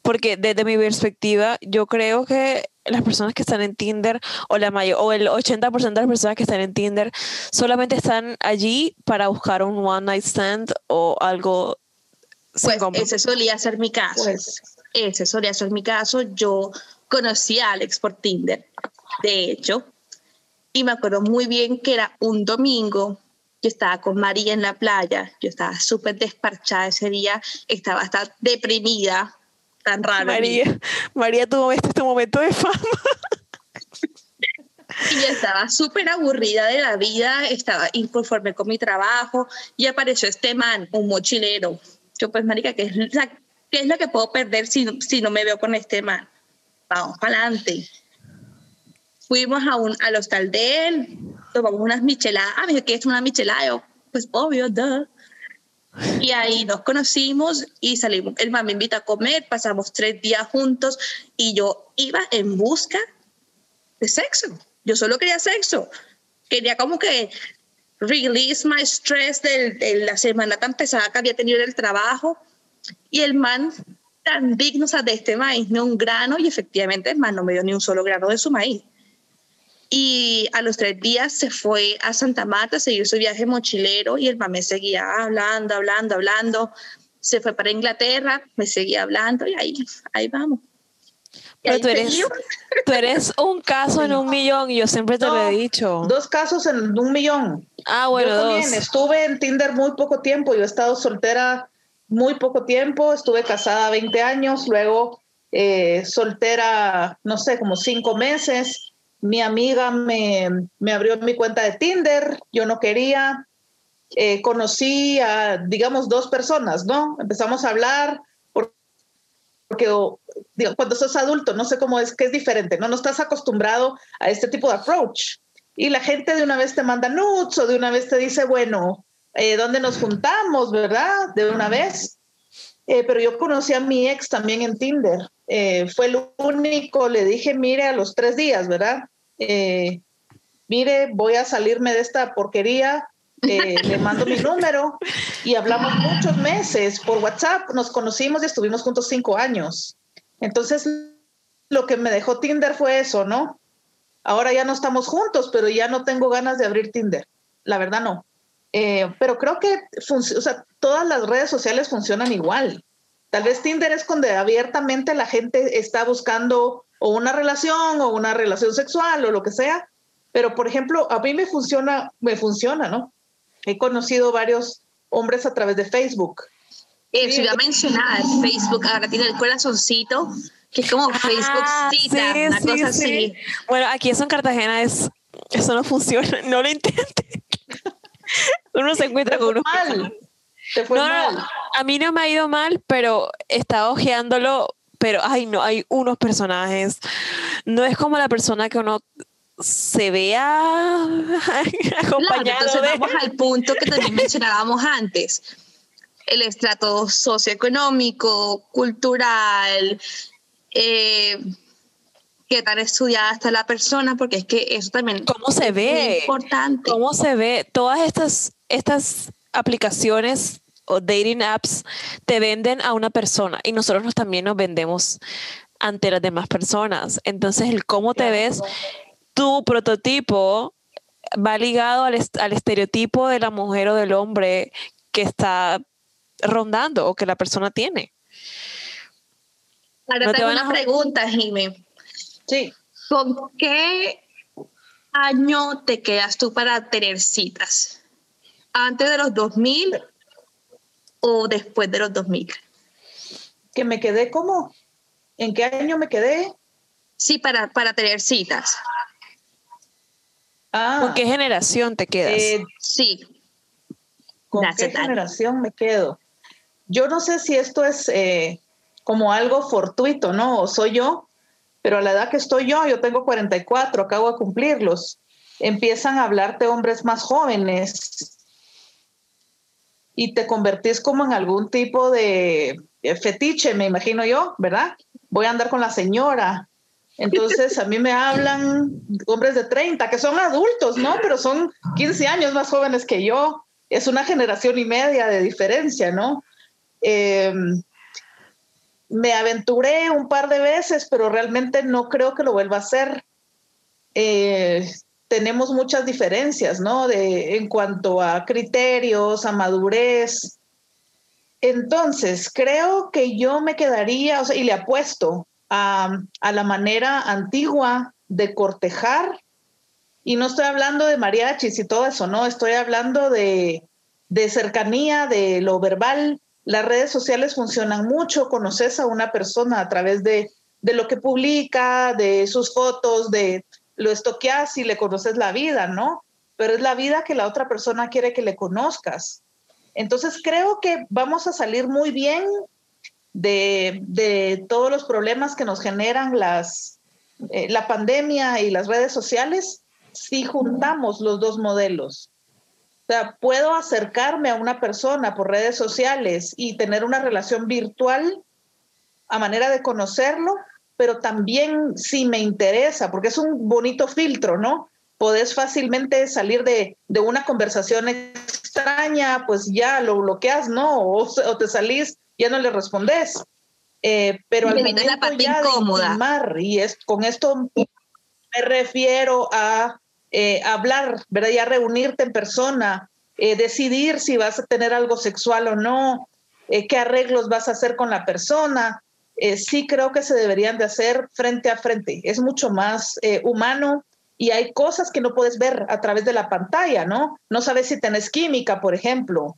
A: Porque desde mi perspectiva, yo creo que las personas que están en Tinder o, la mayor, o el 80% de las personas que están en Tinder solamente están allí para buscar un one night stand o algo.
B: Pues ese solía ser mi caso. Pues. Ese solía ser mi caso. Yo conocí a Alex por Tinder de hecho. Y me acuerdo muy bien que era un domingo, yo estaba con María en la playa, yo estaba súper desparchada ese día, estaba hasta deprimida, tan raro.
A: María, María tuvo este, momento de fama.
B: Y yo estaba súper aburrida de la vida, estaba inconforme con mi trabajo y apareció este man, un mochilero. Yo pues, marica, ¿qué es, ¿qué es lo que puedo perder si, si no me veo con este man? Vamos para adelante. Fuimos a un, al hostal de él, tomamos unas micheladas. Ah, me dijo que es una michelada. pues obvio, duh. Y ahí nos conocimos y salimos. El mamá me invita a comer, pasamos tres días juntos y yo iba en busca de sexo. Yo solo quería sexo. Quería como que release my stress de, la semana tan pesada que había tenido en el trabajo. Y el man tan digno, o sea, de este maíz, ni un grano, y efectivamente el man no me dio ni un solo grano de su maíz. Y a los tres días se fue a Santa Marta a seguir su viaje mochilero y el man me seguía hablando, hablando, hablando. Se fue para Inglaterra, me seguía hablando y ahí, ahí vamos.
A: Pero tú eres, tú eres, un caso en un millón y yo siempre te lo he dicho.
C: Dos casos en un millón.
A: Ah, bueno, yo también
C: estuve en Tinder muy poco tiempo. Yo he estado soltera muy poco tiempo. Estuve casada 20 años, luego eh, soltera, no sé, como cinco meses. Mi amiga me, abrió mi cuenta de Tinder. Yo no quería. Eh, conocí a, digamos, dos personas, ¿no? Empezamos a hablar porque cuando sos adulto, no sé cómo es, que es diferente, ¿no? No estás acostumbrado a este tipo de approach. Y la gente de una vez te manda nudes o de una vez te dice, bueno, eh, ¿dónde nos juntamos, verdad? De una vez. Eh, pero yo conocí a mi ex también en Tinder. Eh, fue el único, le dije, mire, a los tres días, ¿verdad? mire, voy a salirme de esta porquería, eh, le mando mi número y hablamos muchos meses por WhatsApp. Nos conocimos y estuvimos juntos cinco años. Entonces, lo que me dejó Tinder fue eso, ¿no? Ahora ya no estamos juntos, pero ya no tengo ganas de abrir Tinder. La verdad no. Eh, pero creo que o sea, todas las redes sociales funcionan igual. Tal vez Tinder es donde abiertamente la gente está buscando o una relación o una relación sexual o lo que sea. Pero, por ejemplo, a mí me funciona, me funciona, ¿no? He conocido varios hombres a través de Facebook.
B: Eso iba a mencionar, Facebook ahora tiene el corazoncito, que es como ah, Facebook cita, una cosa así.
A: Bueno, aquí eso en Cartagena es, eso no funciona, no lo intente. uno se encuentra con uno.
C: Mal. Te fue mal.
A: a mí no me ha ido mal, pero estaba ojeándolo, pero ay no, hay unos personajes. No es como la persona que uno se vea acompañado
B: entonces vamos al punto que también mencionábamos antes el estrato socioeconómico cultural eh, qué tan estudiada está la persona porque es que eso también
A: cómo se ve
B: importante
A: cómo se ve todas estas estas aplicaciones o dating apps te venden a una persona y nosotros también nos vendemos ante las demás personas entonces el cómo te ves tu prototipo va ligado al, estereotipo de la mujer o del hombre que está rondando o que la persona tiene.
B: Ahora tengo una pregunta, Jimmy.
C: Sí.
B: ¿Con qué año te quedas tú para tener citas? ¿Antes de los 2000 o después de los 2000?
C: ¿Que me quedé cómo? ¿En qué año me quedé?
B: Sí, para, para tener citas.
A: Ah, ¿Con qué generación te quedas? Eh,
B: sí.
C: ¿Con qué generación me quedo? Yo no sé si esto es eh, como algo fortuito, ¿no? O soy yo, pero a la edad que estoy yo, yo tengo 44, acabo de cumplirlos, empiezan a hablarte hombres más jóvenes y te convertís como en algún tipo de fetiche, me imagino yo, ¿verdad? Voy a andar con la señora, entonces a mí me hablan hombres de 30 que son adultos, ¿no? Pero son 15 años más jóvenes que yo. Es una generación y media de diferencia, ¿no? Em, me aventuré un par de veces, pero realmente no creo que lo vuelva a hacer. Eh, tenemos muchas diferencias, ¿no? De, en cuanto a criterios, a madurez. Entonces, creo que yo me quedaría, y le apuesto a, la manera antigua de cortejar. Y no estoy hablando de mariachis y todo eso, no, estoy hablando de, de cercanía, de lo verbal. Las redes sociales funcionan mucho, conoces a una persona a través de, de lo que publica, de sus fotos, de lo estoqueas y le conoces la vida, ¿no? Pero es la vida que la otra persona quiere que le conozcas. Entonces creo que vamos a salir muy bien de, todos los problemas que nos generan las, eh, la pandemia y las redes sociales si juntamos los dos modelos. O sea, puedo acercarme a una persona por redes sociales y tener una relación virtual a manera de conocerlo pero también si me interesa, porque es un bonito filtro, ¿no? Podés fácilmente salir de, de una conversación extraña, pues ya lo bloqueas, ¿no? O, o te salís, ya no le respondes. Eh, pero al momento la parte ya incómoda. y es, con esto me refiero a eh, hablar, ¿verdad? Ya reunirte en persona, eh, decidir si vas a tener algo sexual o no, qué arreglos vas a hacer con la persona. Sí creo que se deberían de hacer frente a frente. Es mucho más humano y hay cosas que no puedes ver a través de la pantalla, ¿no? No sabes si tenés química, por ejemplo.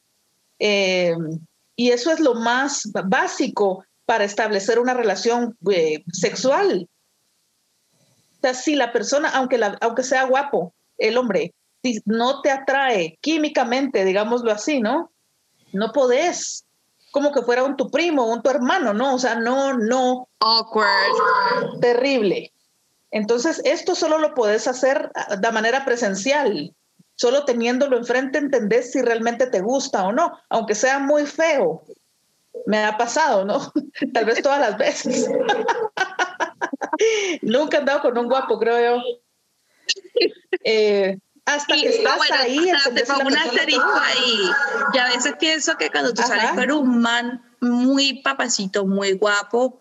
C: y eso es lo más básico para establecer una relación eh, sexual. O sea, si la persona, aunque, aunque sea guapo, el hombre, si no te atrae químicamente, digámoslo así, ¿no? No podés, como que fuera un tu primo, un tu hermano, ¿no? O sea, no, no.
B: Awkward.
C: Terrible. Entonces, esto solo lo podés hacer ah, de manera presencial. Solo teniéndolo enfrente entendés si realmente te gusta o no, aunque sea muy feo me ha pasado, ¿no? Tal vez todas las veces. Nunca he andado con un guapo, creo yo. Eh, hasta que estás ahí.
B: te pongo un asterisco ahí. Y a veces pienso que cuando tú sales con un man muy papacito, muy guapo,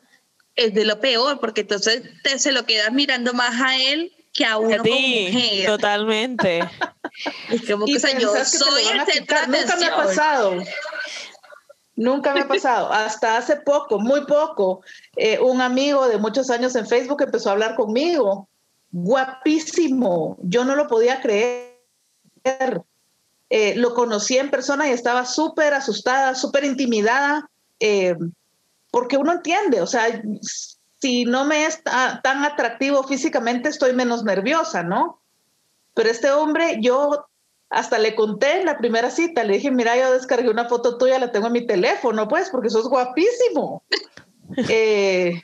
B: es de lo peor, porque entonces te, se lo quedas mirando más a él que a uno mujer.
A: Totalmente.
B: es como que, yo soy el centro
C: Nunca me ha pasado. Nunca me ha pasado. Hasta hace poco, muy poco, eh, un amigo de muchos años en Facebook empezó a hablar conmigo. Guapísimo. Yo no lo podía creer. Eh, lo conocí en persona y estaba súper asustada, súper intimidada, eh, porque uno entiende, o sea, si no me es tan atractivo físicamente, estoy menos nerviosa, ¿no? Pero este hombre, yo hasta le conté en la primera cita, le dije, mira, yo descargué una foto tuya, la tengo en mi teléfono, pues, porque sos guapísimo. Eh,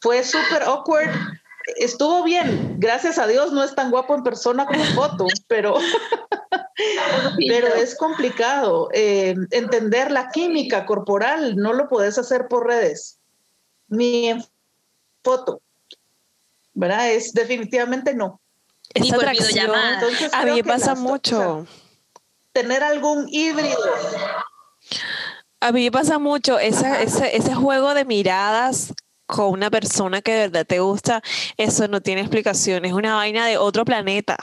C: fue súper awkward. Estuvo bien, gracias a Dios no es tan guapo en persona como en foto, pero, pero es complicado. Eh, entender la química corporal no lo puedes hacer por redes, ni en foto, ¿verdad? Es definitivamente no
A: esa atracción, a mí me pasa mucho.
C: tener algún híbrido.
A: A mí me pasa mucho ese, ese, juego de miradas con una persona que de verdad te gusta, eso no tiene explicación, es una vaina de otro planeta.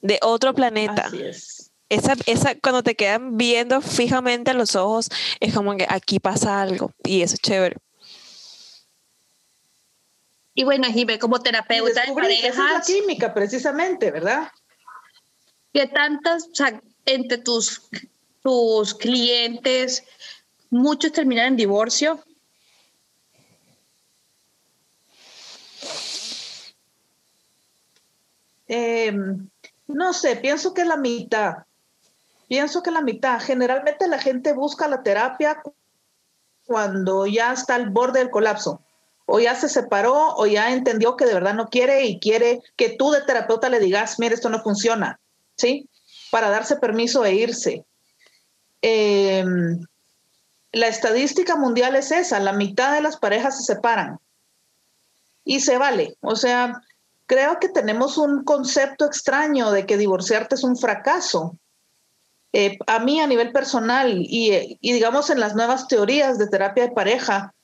A: De otro planeta. Esa, esa, cuando te quedan viendo fijamente a los ojos, es como que aquí pasa algo y eso es chévere.
B: Y bueno, Jive, como terapeuta de parejas.
C: Esa es la química, precisamente, ¿verdad?
B: ¿Qué tantas, o sea, entre tus, tus clientes, muchos terminan en divorcio?
C: Em, no sé, pienso que la mitad. Pienso que la mitad. Generalmente la gente busca la terapia cuando ya está al borde del colapso o ya se separó o ya entendió que de verdad no quiere y quiere que tú de terapeuta le digas, mire, esto no funciona, ¿sí? Para darse permiso e irse. Em, la estadística mundial es esa, la mitad de las parejas se separan y se vale. O sea, creo que tenemos un concepto extraño de que divorciarte es un fracaso. Eh, a mí a nivel personal y, y digamos en las nuevas teorías de terapia de pareja,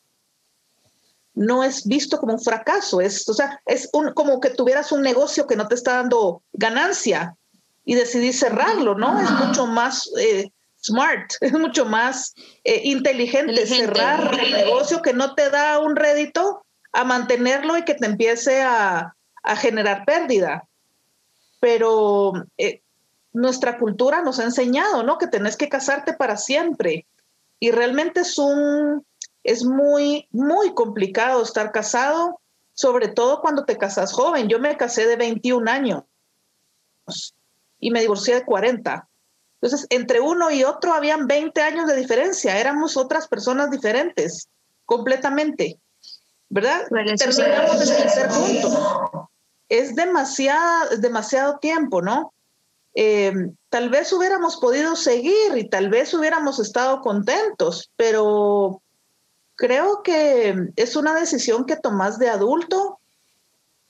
C: no es visto como un fracaso, es, o sea, es un, como que tuvieras un negocio que no te está dando ganancia y decidís cerrarlo, ¿no? Es mucho más eh, smart, es mucho más eh, inteligente, cerrar el negocio que no te da un rédito a mantenerlo y que te empiece a, generar pérdida. Pero eh, nuestra cultura nos ha enseñado, ¿no? Que tenés que casarte para siempre. Y realmente es un, es muy, muy complicado estar casado, sobre todo cuando te casas joven. Yo me casé de 21 años y me divorcié de 40. Entonces, entre uno y otro habían 20 años de diferencia, éramos otras personas diferentes, completamente. ¿Verdad? Terminamos de crecer juntos. Es demasiado, demasiado tiempo, ¿no? Eh, tal vez hubiéramos podido seguir y tal vez hubiéramos estado contentos, pero creo que es una decisión que tomas de adulto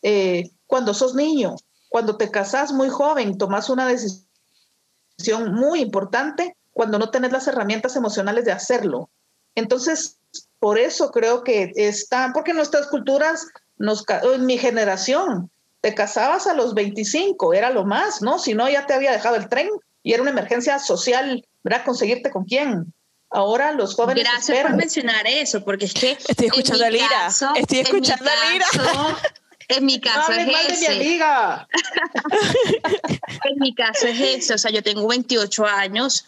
C: eh, cuando sos niño. Cuando te casas muy joven, tomas una decisión muy importante cuando no tenés las herramientas emocionales de hacerlo. Entonces, por eso creo que está, porque en nuestras culturas, nos, en mi generación, te casabas a los 25, era lo más, ¿no? Si no, ya te había dejado el tren y era una emergencia social, ¿verdad? Conseguirte con quién. Ahora los jóvenes.
B: Gracias por mencionar eso, porque es que.
A: Estoy escuchando a Lira. Estoy escuchando a Lira.
B: En mi caso es
C: ese. Mi amiga.
B: en mi caso es eso. O sea, yo tengo 28 años.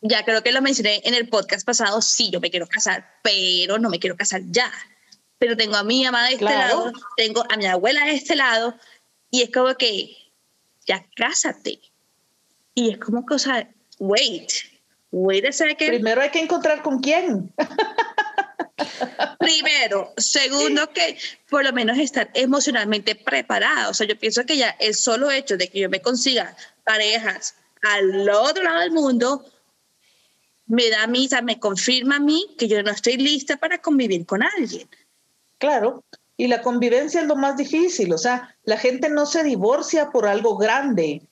B: Ya creo que lo mencioné en el podcast pasado. Sí, yo me quiero casar, pero no me quiero casar ya pero tengo a mi mamá de este lado, tengo a mi abuela de este lado, y es como que, ya cásate. Y es como que, o sea, wait, wait a second.
C: Primero hay que encontrar con quién.
B: Primero. Segundo, que por lo menos estar emocionalmente preparado. O sea, yo pienso que ya el solo hecho de que yo me consiga parejas al otro lado del mundo me da a mí, o sea, me confirma a mí que yo no estoy lista para convivir con alguien.
C: Claro, y la convivencia es lo más difícil, o sea, la gente no se divorcia por algo grande,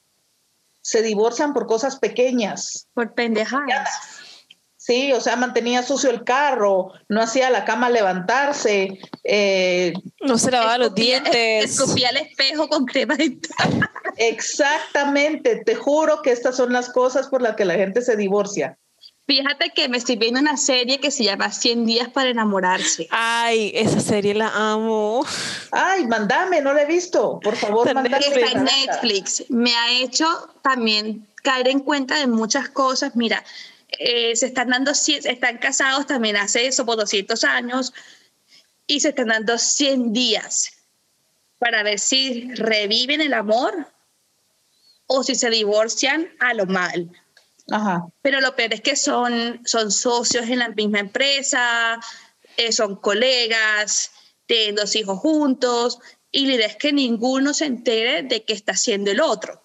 C: se divorcian por cosas pequeñas.
B: Por pendejadas.
C: Sí, o sea, mantenía sucio el carro, no hacía la cama levantarse. Eh,
A: no se lavaba los dientes.
B: Escupía el espejo con crema
C: Exactamente, te juro que estas son las cosas por las que la gente se divorcia.
B: Fíjate que me estoy viendo una serie que se llama 100 días para enamorarse.
A: Ay, esa serie la amo.
C: Ay, mandame, no la he visto. Por favor, mandame.
B: Está en Netflix. Me ha hecho también caer en cuenta de muchas cosas. Mira, eh, se están dando, están casados también hace eso por 200 años y se están dando 100 días para ver si reviven el amor o si se divorcian a lo mal. Pero lo peor es que son, son socios en la misma empresa, eh, son colegas, tienen dos hijos juntos, y la idea es que ninguno se entere de qué está haciendo el otro.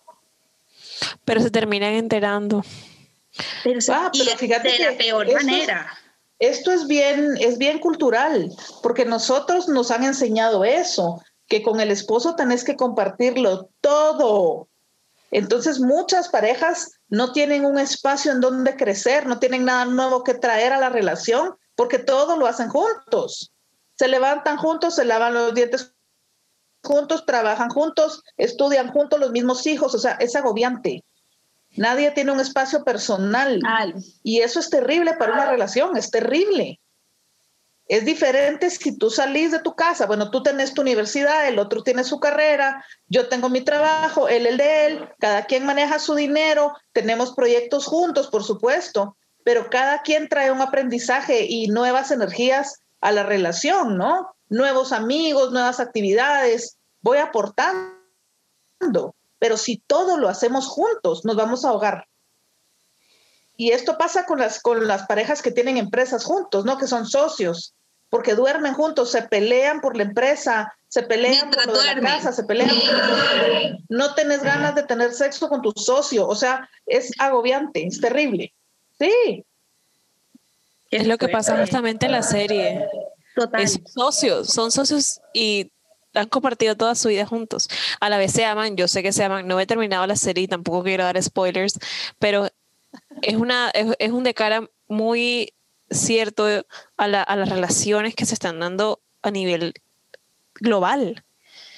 A: Pero se terminan enterando.
C: Pero, ah, fíjate
B: de la peor manera.
C: esto es bien, es bien cultural, porque nosotros nos han enseñado eso, que con el esposo tenés que compartirlo todo. Entonces muchas parejas no tienen un espacio en donde crecer, no tienen nada nuevo que traer a la relación, porque todo lo hacen juntos. Se levantan juntos, se lavan los dientes juntos, trabajan juntos, estudian juntos los mismos hijos, o sea, es agobiante. Nadie tiene un espacio personal. Y eso es terrible para una relación, es terrible. Es diferente si tú salís de tu casa, bueno, tú tenés tu universidad, el otro tiene su carrera, yo tengo mi trabajo, él el de él, cada quien maneja su dinero, tenemos proyectos juntos, por supuesto, pero cada quien trae un aprendizaje y nuevas energías a la relación, ¿no? Nuevos amigos, nuevas actividades, voy aportando, pero si todo lo hacemos juntos, nos vamos a ahogar. Y esto pasa con las, con las parejas que tienen empresas juntos, ¿no? Que son socios, porque duermen juntos, se pelean por la empresa, se pelean por la casa, se pelean. No tenés ganas de tener sexo con tu socio, o sea, es agobiante, es terrible. Sí.
A: Es lo que pasa justamente en la serie. Total. son socios, son socios y han compartido toda su vida juntos. A la vez se aman, yo sé que se aman, no he terminado la serie y tampoco quiero dar spoilers, pero es, una, es, un de cara muy cierto a, las relaciones que se están dando a nivel global.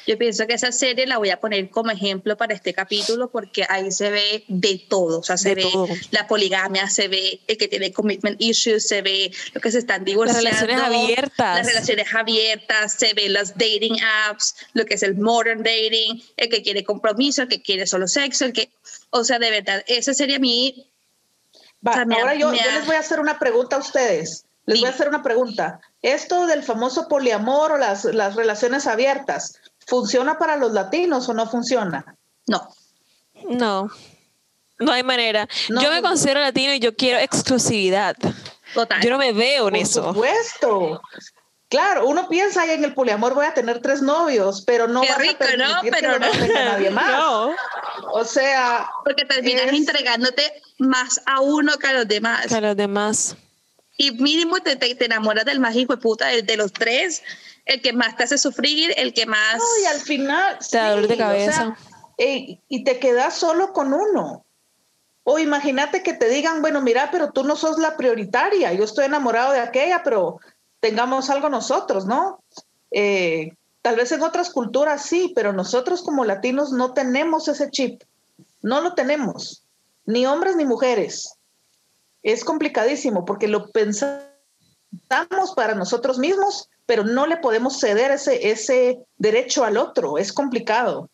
B: Yo pienso que esa serie la voy a poner como ejemplo para este capítulo porque ahí se ve de todo, o sea, se ve la poligamia, se ve el que tiene commitment issues, se ve lo que se están divorciando.
A: Las relaciones abiertas.
B: Las relaciones abiertas, se ve los dating apps, lo que es el modern dating, el que quiere compromiso, el que quiere solo sexo, el que, o sea, de verdad, esa
C: ahora yo, les voy a hacer una pregunta a ustedes. Les voy a hacer una pregunta. Esto del famoso poliamor o las, las relaciones abiertas, ¿funciona para los latinos o no funciona?
B: No.
A: No. No hay manera. yo me considero latino y yo quiero exclusividad. Total. Yo no me veo en eso.
C: Por supuesto. Claro, uno piensa ahí en el poliamor voy a tener tres novios, pero no
B: Qué rico, ¿no? Pero no.
C: tenga nadie más. No. O sea,
B: porque terminas entregándote más a uno que a los demás.
A: Que a los demás.
B: y mínimo te, te, enamoras del más hijo de puta de, de, los tres, el que más te hace sufrir, el que más... No,
C: y al final...
A: Te da dolor de cabeza.
C: y te quedas solo con uno. O imagínate que te digan, bueno, mira, pero tú no sos la prioritaria, yo estoy enamorado de aquella, pero tengamos algo nosotros, ¿no? Eh, tal vez en otras culturas sí, pero nosotros como latinos no tenemos ese chip, no lo tenemos, ni hombres ni mujeres. Es complicadísimo porque lo pensamos para nosotros mismos, pero no le podemos ceder ese, ese derecho al otro, es complicado.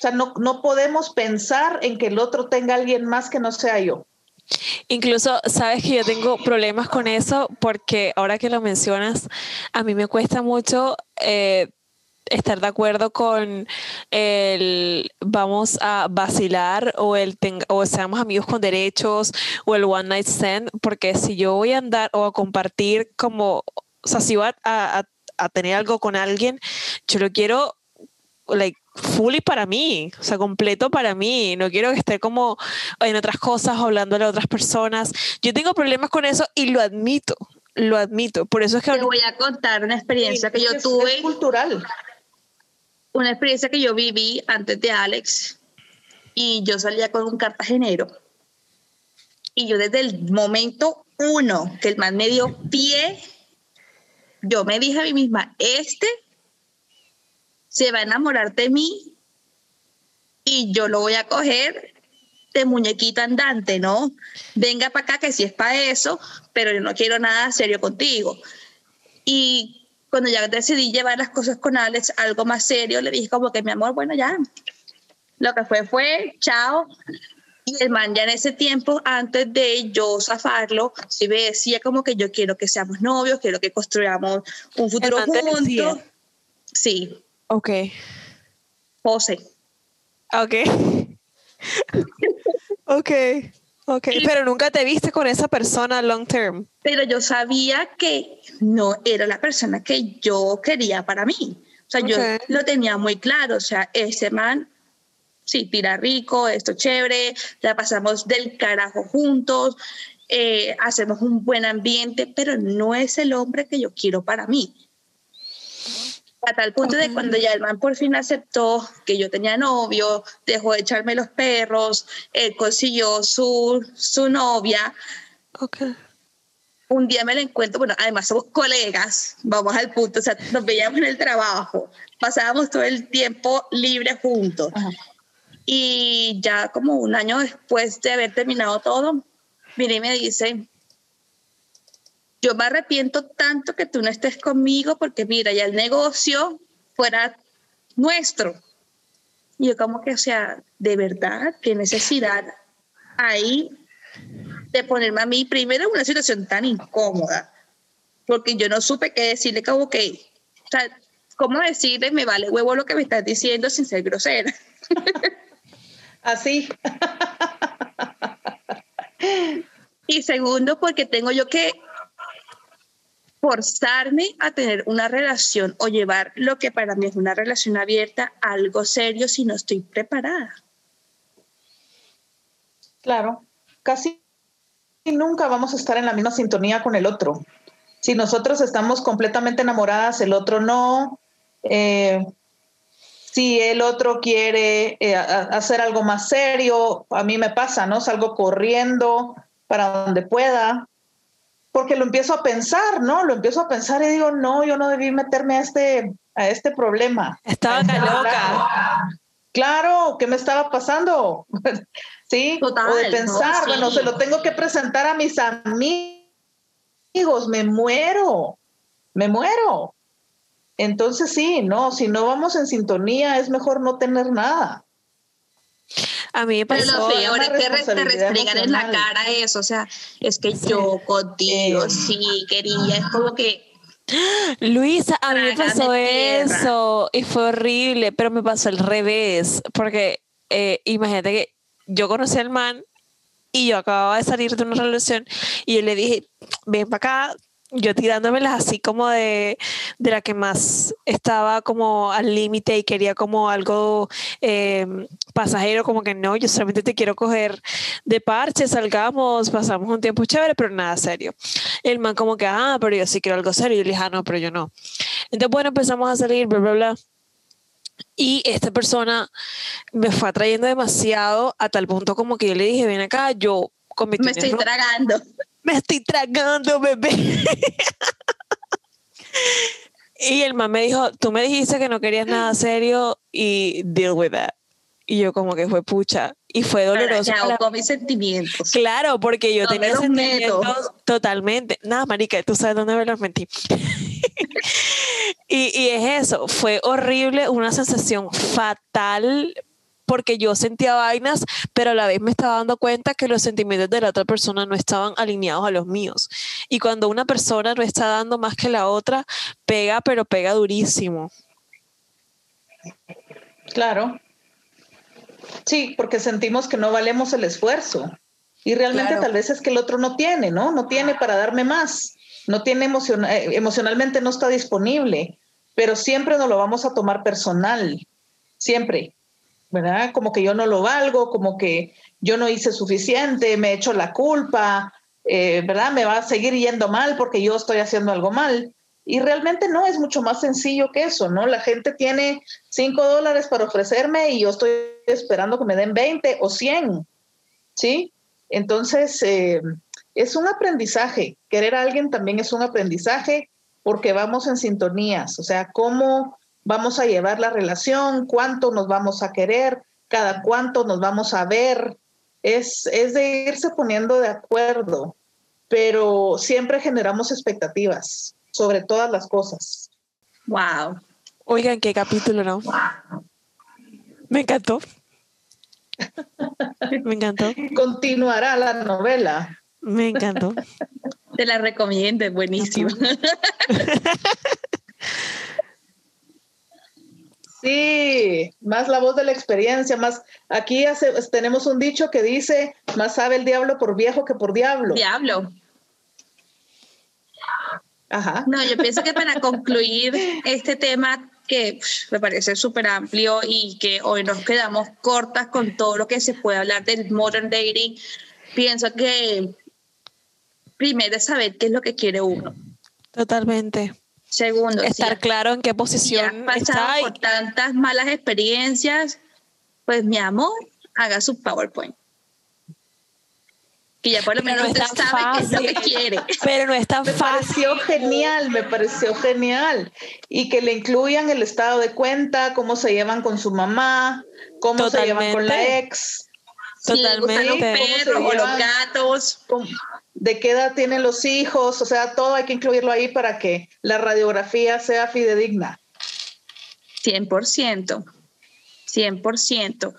C: O sea, no, no podemos pensar en que el otro tenga alguien más que no sea yo.
A: Incluso, sabes que yo tengo problemas con eso porque ahora que lo mencionas, a mí me cuesta mucho eh, estar de acuerdo con el vamos a vacilar o el o seamos amigos con derechos o el one night stand, porque si yo voy a andar o a compartir como, o sea, si voy a, a, a tener algo con alguien, yo lo quiero like fully para mí, o sea, completo para mí. No quiero que esté como en otras cosas, hablándole a otras personas. Yo tengo problemas con eso y lo admito, lo admito. Por eso es que...
B: Te voy a contar una experiencia que yo tuve.
C: Es cultural.
B: Una experiencia que yo viví antes de Alex y yo salía con un cartagenero. Y yo desde el momento uno que el man me dio pie, yo me dije a mí misma, este se va a enamorar de mí y yo lo voy a coger de muñequita andante, ¿no? Venga para acá que si es para eso, pero yo no quiero nada serio contigo. Y cuando ya decidí llevar las cosas con Alex, algo más serio, le dije como que mi amor, bueno, ya. Lo que fue fue, chao. Y el man ya en ese tiempo, antes de yo zafarlo, sí me decía como que yo quiero que seamos novios, quiero que construyamos un futuro juntos. Sí,
A: Ok.
B: Pose.
A: Ok. ok. Ok, pero nunca te viste con esa persona long term.
B: Pero yo sabía que no era la persona que yo quería para mí. O sea, yo lo tenía muy claro. O sea, ese man, sí, tira rico, esto chévere, la pasamos del carajo juntos, eh, hacemos un buen ambiente, pero no es el hombre que yo quiero para mí. A tal punto de cuando ya el man por fin aceptó que yo tenía novio, dejó de echarme los perros, él consiguió su, su novia.
A: Okay.
B: Un día me la encuentro, bueno, además somos colegas, vamos al punto, o sea, nos veíamos en el trabajo, pasábamos todo el tiempo libre juntos. Y ya como un año después de haber terminado todo, viene y me dice, yo me arrepiento tanto que tú no estés conmigo porque mira, ya el negocio fuera nuestro. Y yo como que, o sea, de verdad, qué necesidad hay de ponerme a mí primero en una situación tan incómoda, porque yo no supe qué decirle como que, o sea, ¿cómo decirle me vale huevo lo que me estás diciendo sin ser grosera?
C: Así.
B: y segundo, porque tengo yo que forzarme a tener una relación o llevar lo que para mí es una relación abierta algo serio si no estoy preparada.
C: Claro, casi nunca vamos a estar en la misma sintonía con el otro. Si nosotros estamos completamente enamoradas, el otro no. Eh, si el otro quiere eh, hacer algo más serio, a mí me pasa, ¿no? Salgo corriendo para donde pueda porque lo empiezo a pensar, ¿no? Lo empiezo a pensar y digo, no, yo no debí meterme a este, a este problema.
A: Estaba tan loca.
C: Claro, ¿qué me estaba pasando? sí, o de pensar, bueno, se lo tengo que presentar a mis amigos, me muero, me muero. Entonces sí, no, si no vamos en sintonía es mejor no tener nada.
A: A mí me pasó.
B: Pero lo peor es que te restregan en la cara eso, o sea, es que yo contigo sí quería, es como que.
A: Luisa, a mí me pasó eso y fue horrible, pero me pasó al revés, porque eh, imagínate que yo conocí al man y yo acababa de salir de una relación y yo le dije, ven para acá, yo tirándomelas así como de, de la que más estaba como al límite y quería como algo eh, pasajero, como que no, yo solamente te quiero coger de parche, salgamos, pasamos un tiempo chévere, pero nada serio. El man como que, ah, pero yo sí quiero algo serio. Y yo le dije, ah, no, pero yo no. Entonces, bueno, empezamos a salir, bla, bla, bla. Y esta persona me fue atrayendo demasiado a tal punto como que yo le dije, ven acá, yo con
B: Me estoy tragando
A: me estoy tragando, bebé. y el man me dijo, tú me dijiste que no querías nada serio y deal with that. Y yo como que fue pucha. Y fue doloroso.
B: Claro, con mis sentimientos.
A: Claro, porque yo tenía sentimientos totalmente. Nada, marica, tú sabes dónde me los mentí. y, y es eso, fue horrible, una sensación fatal porque yo sentía vainas, pero a la vez me estaba dando cuenta que los sentimientos de la otra persona no estaban alineados a los míos. Y cuando una persona no está dando más que la otra, pega, pero pega durísimo.
C: Claro. Sí, porque sentimos que no valemos el esfuerzo. Y realmente tal vez es que el otro no tiene, ¿no? No tiene para darme más. No tiene eh, emocionalmente, no está disponible. Pero siempre nos lo vamos a tomar personal. Siempre. ¿Verdad? Como que yo no lo valgo, como que yo no hice suficiente, me echo la culpa, eh, ¿verdad? Me va a seguir yendo mal porque yo estoy haciendo algo mal. Y realmente no, es mucho más sencillo que eso, ¿no? La gente tiene cinco dólares para ofrecerme y yo estoy esperando que me den 20 o 100, ¿sí? Entonces, eh, es un aprendizaje. Querer a alguien también es un aprendizaje porque vamos en sintonías, o sea, cómo vamos a llevar la relación, cuánto nos vamos a querer, cada cuánto nos vamos a ver. Es, es de irse poniendo de acuerdo, pero siempre generamos expectativas sobre todas las cosas.
B: Wow.
A: Oigan, qué capítulo, ¿no? Me encantó. Me encantó.
C: Continuará la novela.
A: Me encantó.
B: Te la recomiendo, buenísimo.
C: Sí, más la voz de la experiencia, más aquí tenemos un dicho que dice, más sabe el diablo por viejo que por diablo.
B: Diablo.
C: Ajá.
B: No, yo pienso que para concluir este tema que me parece súper amplio y que hoy nos quedamos cortas con todo lo que se puede hablar del modern dating, pienso que primero es saber qué es lo que quiere uno.
A: Totalmente.
B: Segundo,
A: estar claro en qué posición
B: has pasado por tantas malas experiencias, pues mi amor, haga su PowerPoint. Que ya por lo menos usted sabe qué es lo que quiere.
A: Pero no es tan
C: me
A: fácil.
C: Me pareció genial, me pareció genial. Y que le incluyan el estado de cuenta, cómo se llevan con su mamá, cómo se llevan con la ex.
A: Totalmente.
B: los perros o los gatos
C: de qué edad tienen los hijos, o sea, todo hay que incluirlo ahí para que la radiografía sea fidedigna.
B: 100%, 100%.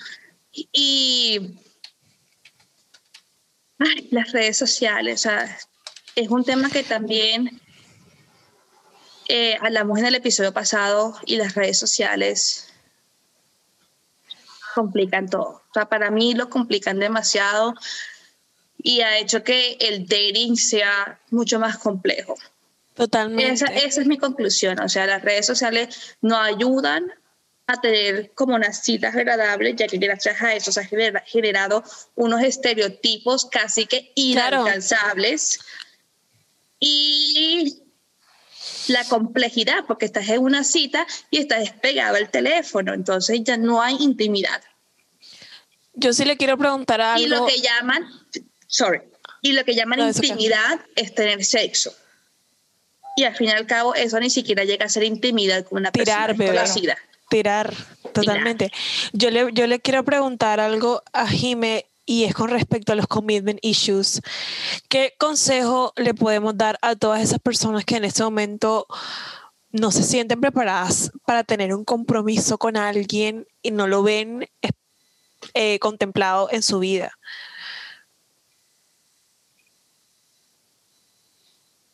B: Y las redes sociales, o sea, es un tema que también eh, hablamos en el episodio pasado y las redes sociales complican todo. O sea, para mí lo complican demasiado y ha hecho que el dating sea mucho más complejo.
A: Totalmente.
B: Esa, esa, es mi conclusión. O sea, las redes sociales no ayudan a tener como unas citas agradables, ya que gracias a eso se ha generado unos estereotipos casi que inalcanzables. Y la complejidad, porque estás en una cita y estás despegado al teléfono, entonces ya no hay intimidad.
A: Yo sí le quiero preguntar algo.
B: Y lo que llaman, sorry, y lo que llaman intimidad es tener sexo. Y al fin y al cabo eso ni siquiera llega a ser intimidad con una
A: Tirar,
B: persona
A: Tirar, totalmente. Yo, le, yo le quiero preguntar algo a Jime y es con respecto a los commitment issues. ¿Qué consejo le podemos dar a todas esas personas que en este momento no se sienten preparadas para tener un compromiso con alguien y no lo ven eh, contemplado en su vida?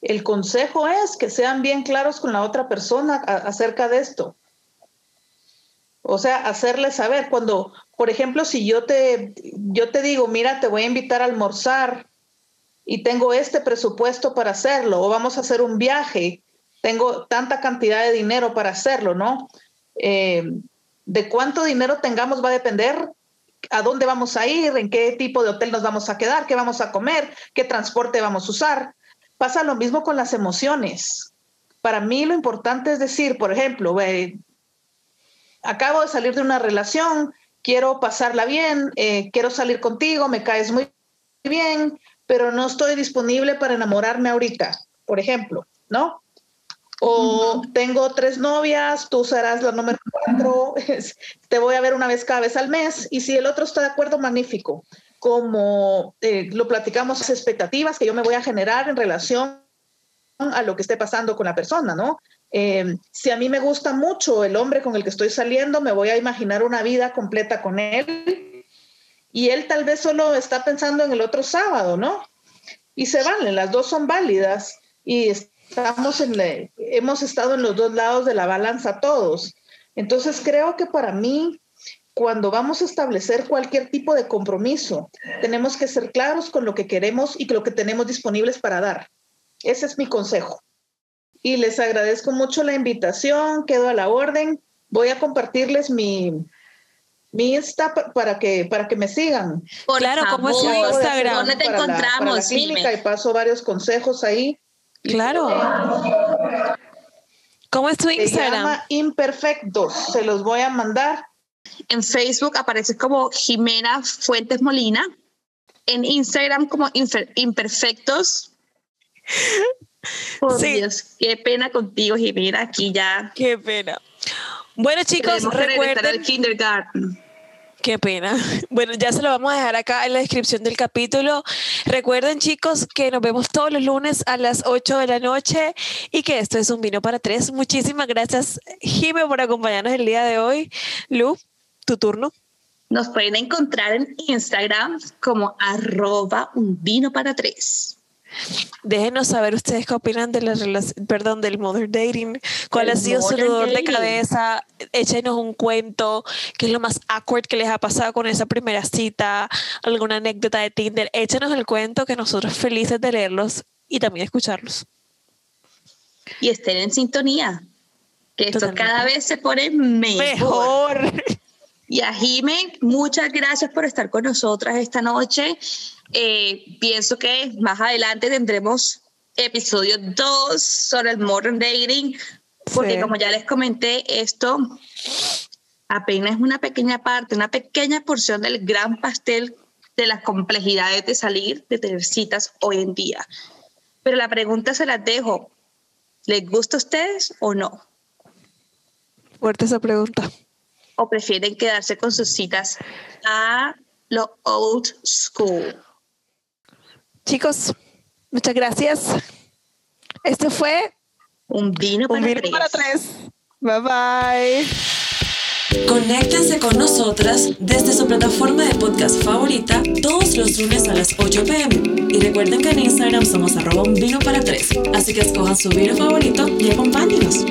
C: El consejo es que sean bien claros con la otra persona acerca de esto. O sea, hacerle saber cuando, por ejemplo, si yo te, yo te digo, mira, te voy a invitar a almorzar y tengo este presupuesto para hacerlo, o vamos a hacer un viaje, tengo tanta cantidad de dinero para hacerlo, ¿no? Eh, de cuánto dinero tengamos va a depender a dónde vamos a ir, en qué tipo de hotel nos vamos a quedar, qué vamos a comer, qué transporte vamos a usar. Pasa lo mismo con las emociones. Para mí lo importante es decir, por ejemplo, acabo de salir de una relación, quiero pasarla bien, eh, quiero salir contigo, me caes muy bien, pero no estoy disponible para enamorarme ahorita, por ejemplo, ¿no? O tengo tres novias, tú serás la número cuatro, te voy a ver una vez cada vez al mes, y si el otro está de acuerdo, magnífico. Como eh, lo platicamos, expectativas que yo me voy a generar en relación a lo que esté pasando con la persona, ¿no? Eh, si a mí me gusta mucho el hombre con el que estoy saliendo, me voy a imaginar una vida completa con él y él tal vez solo está pensando en el otro sábado, ¿no? Y se valen, las dos son válidas y estamos en hemos estado en los dos lados de la balanza todos. Entonces creo que para mí, cuando vamos a establecer cualquier tipo de compromiso, tenemos que ser claros con lo que queremos y lo que tenemos disponibles para dar. Ese es mi consejo. Y les agradezco mucho la invitación, quedo a la orden. Voy a compartirles mi, mi Insta para que, para que me sigan.
A: claro, ¿cómo es su Instagram?
B: ¿Dónde te encontramos?
C: La, clínica y paso varios consejos ahí.
A: Claro. ¿Cómo es tu Instagram? Se llama
C: Imperfectos. Se los voy a mandar.
B: En Facebook aparece como Jimena Fuentes Molina. En Instagram como Imperfectos. Por Dios, qué pena contigo, Jimena. Aquí ya.
A: Qué pena. Bueno, chicos, recuerden.
B: el kindergarten.
A: Qué pena. Bueno, ya se lo vamos a dejar acá en la descripción del capítulo. Recuerden, chicos, que nos vemos todos los lunes a las 8 de la noche y que esto es un vino para tres. Muchísimas gracias, Jime, por acompañarnos el día de hoy. Lu, tu turno.
B: Nos pueden encontrar en Instagram como arroba un vino para tres.
A: Déjenos saber ustedes qué opinan de la perdón, del mother dating, cuál ha sido su dolor de cabeza, échenos un cuento, qué es lo más awkward que les ha pasado con esa primera cita, alguna anécdota de Tinder, échenos el cuento que nosotros felices de leerlos y también escucharlos.
B: Y estén en sintonía, que esto cada vez se pone mejor. mejor. Y a Jime, muchas gracias por estar con nosotras esta noche. Eh, pienso que más adelante tendremos episodio 2 sobre el modern dating, porque como ya les comenté, esto apenas es una pequeña parte, una pequeña porción del gran pastel de las complejidades de salir, de tener citas hoy en día. Pero la pregunta se la dejo, ¿les gusta a ustedes o no?
A: Fuerte esa pregunta.
B: ¿O prefieren quedarse con sus citas a lo old school?
A: Chicos, muchas gracias. Esto fue
B: Un vino para,
A: Un para tres. Bye bye.
D: Conéctense con nosotras desde su plataforma de podcast favorita todos los lunes a las 8 pm. Y recuerden que en Instagram somos arroba un vino para tres. Así que escojan su vino favorito y acompáñenos.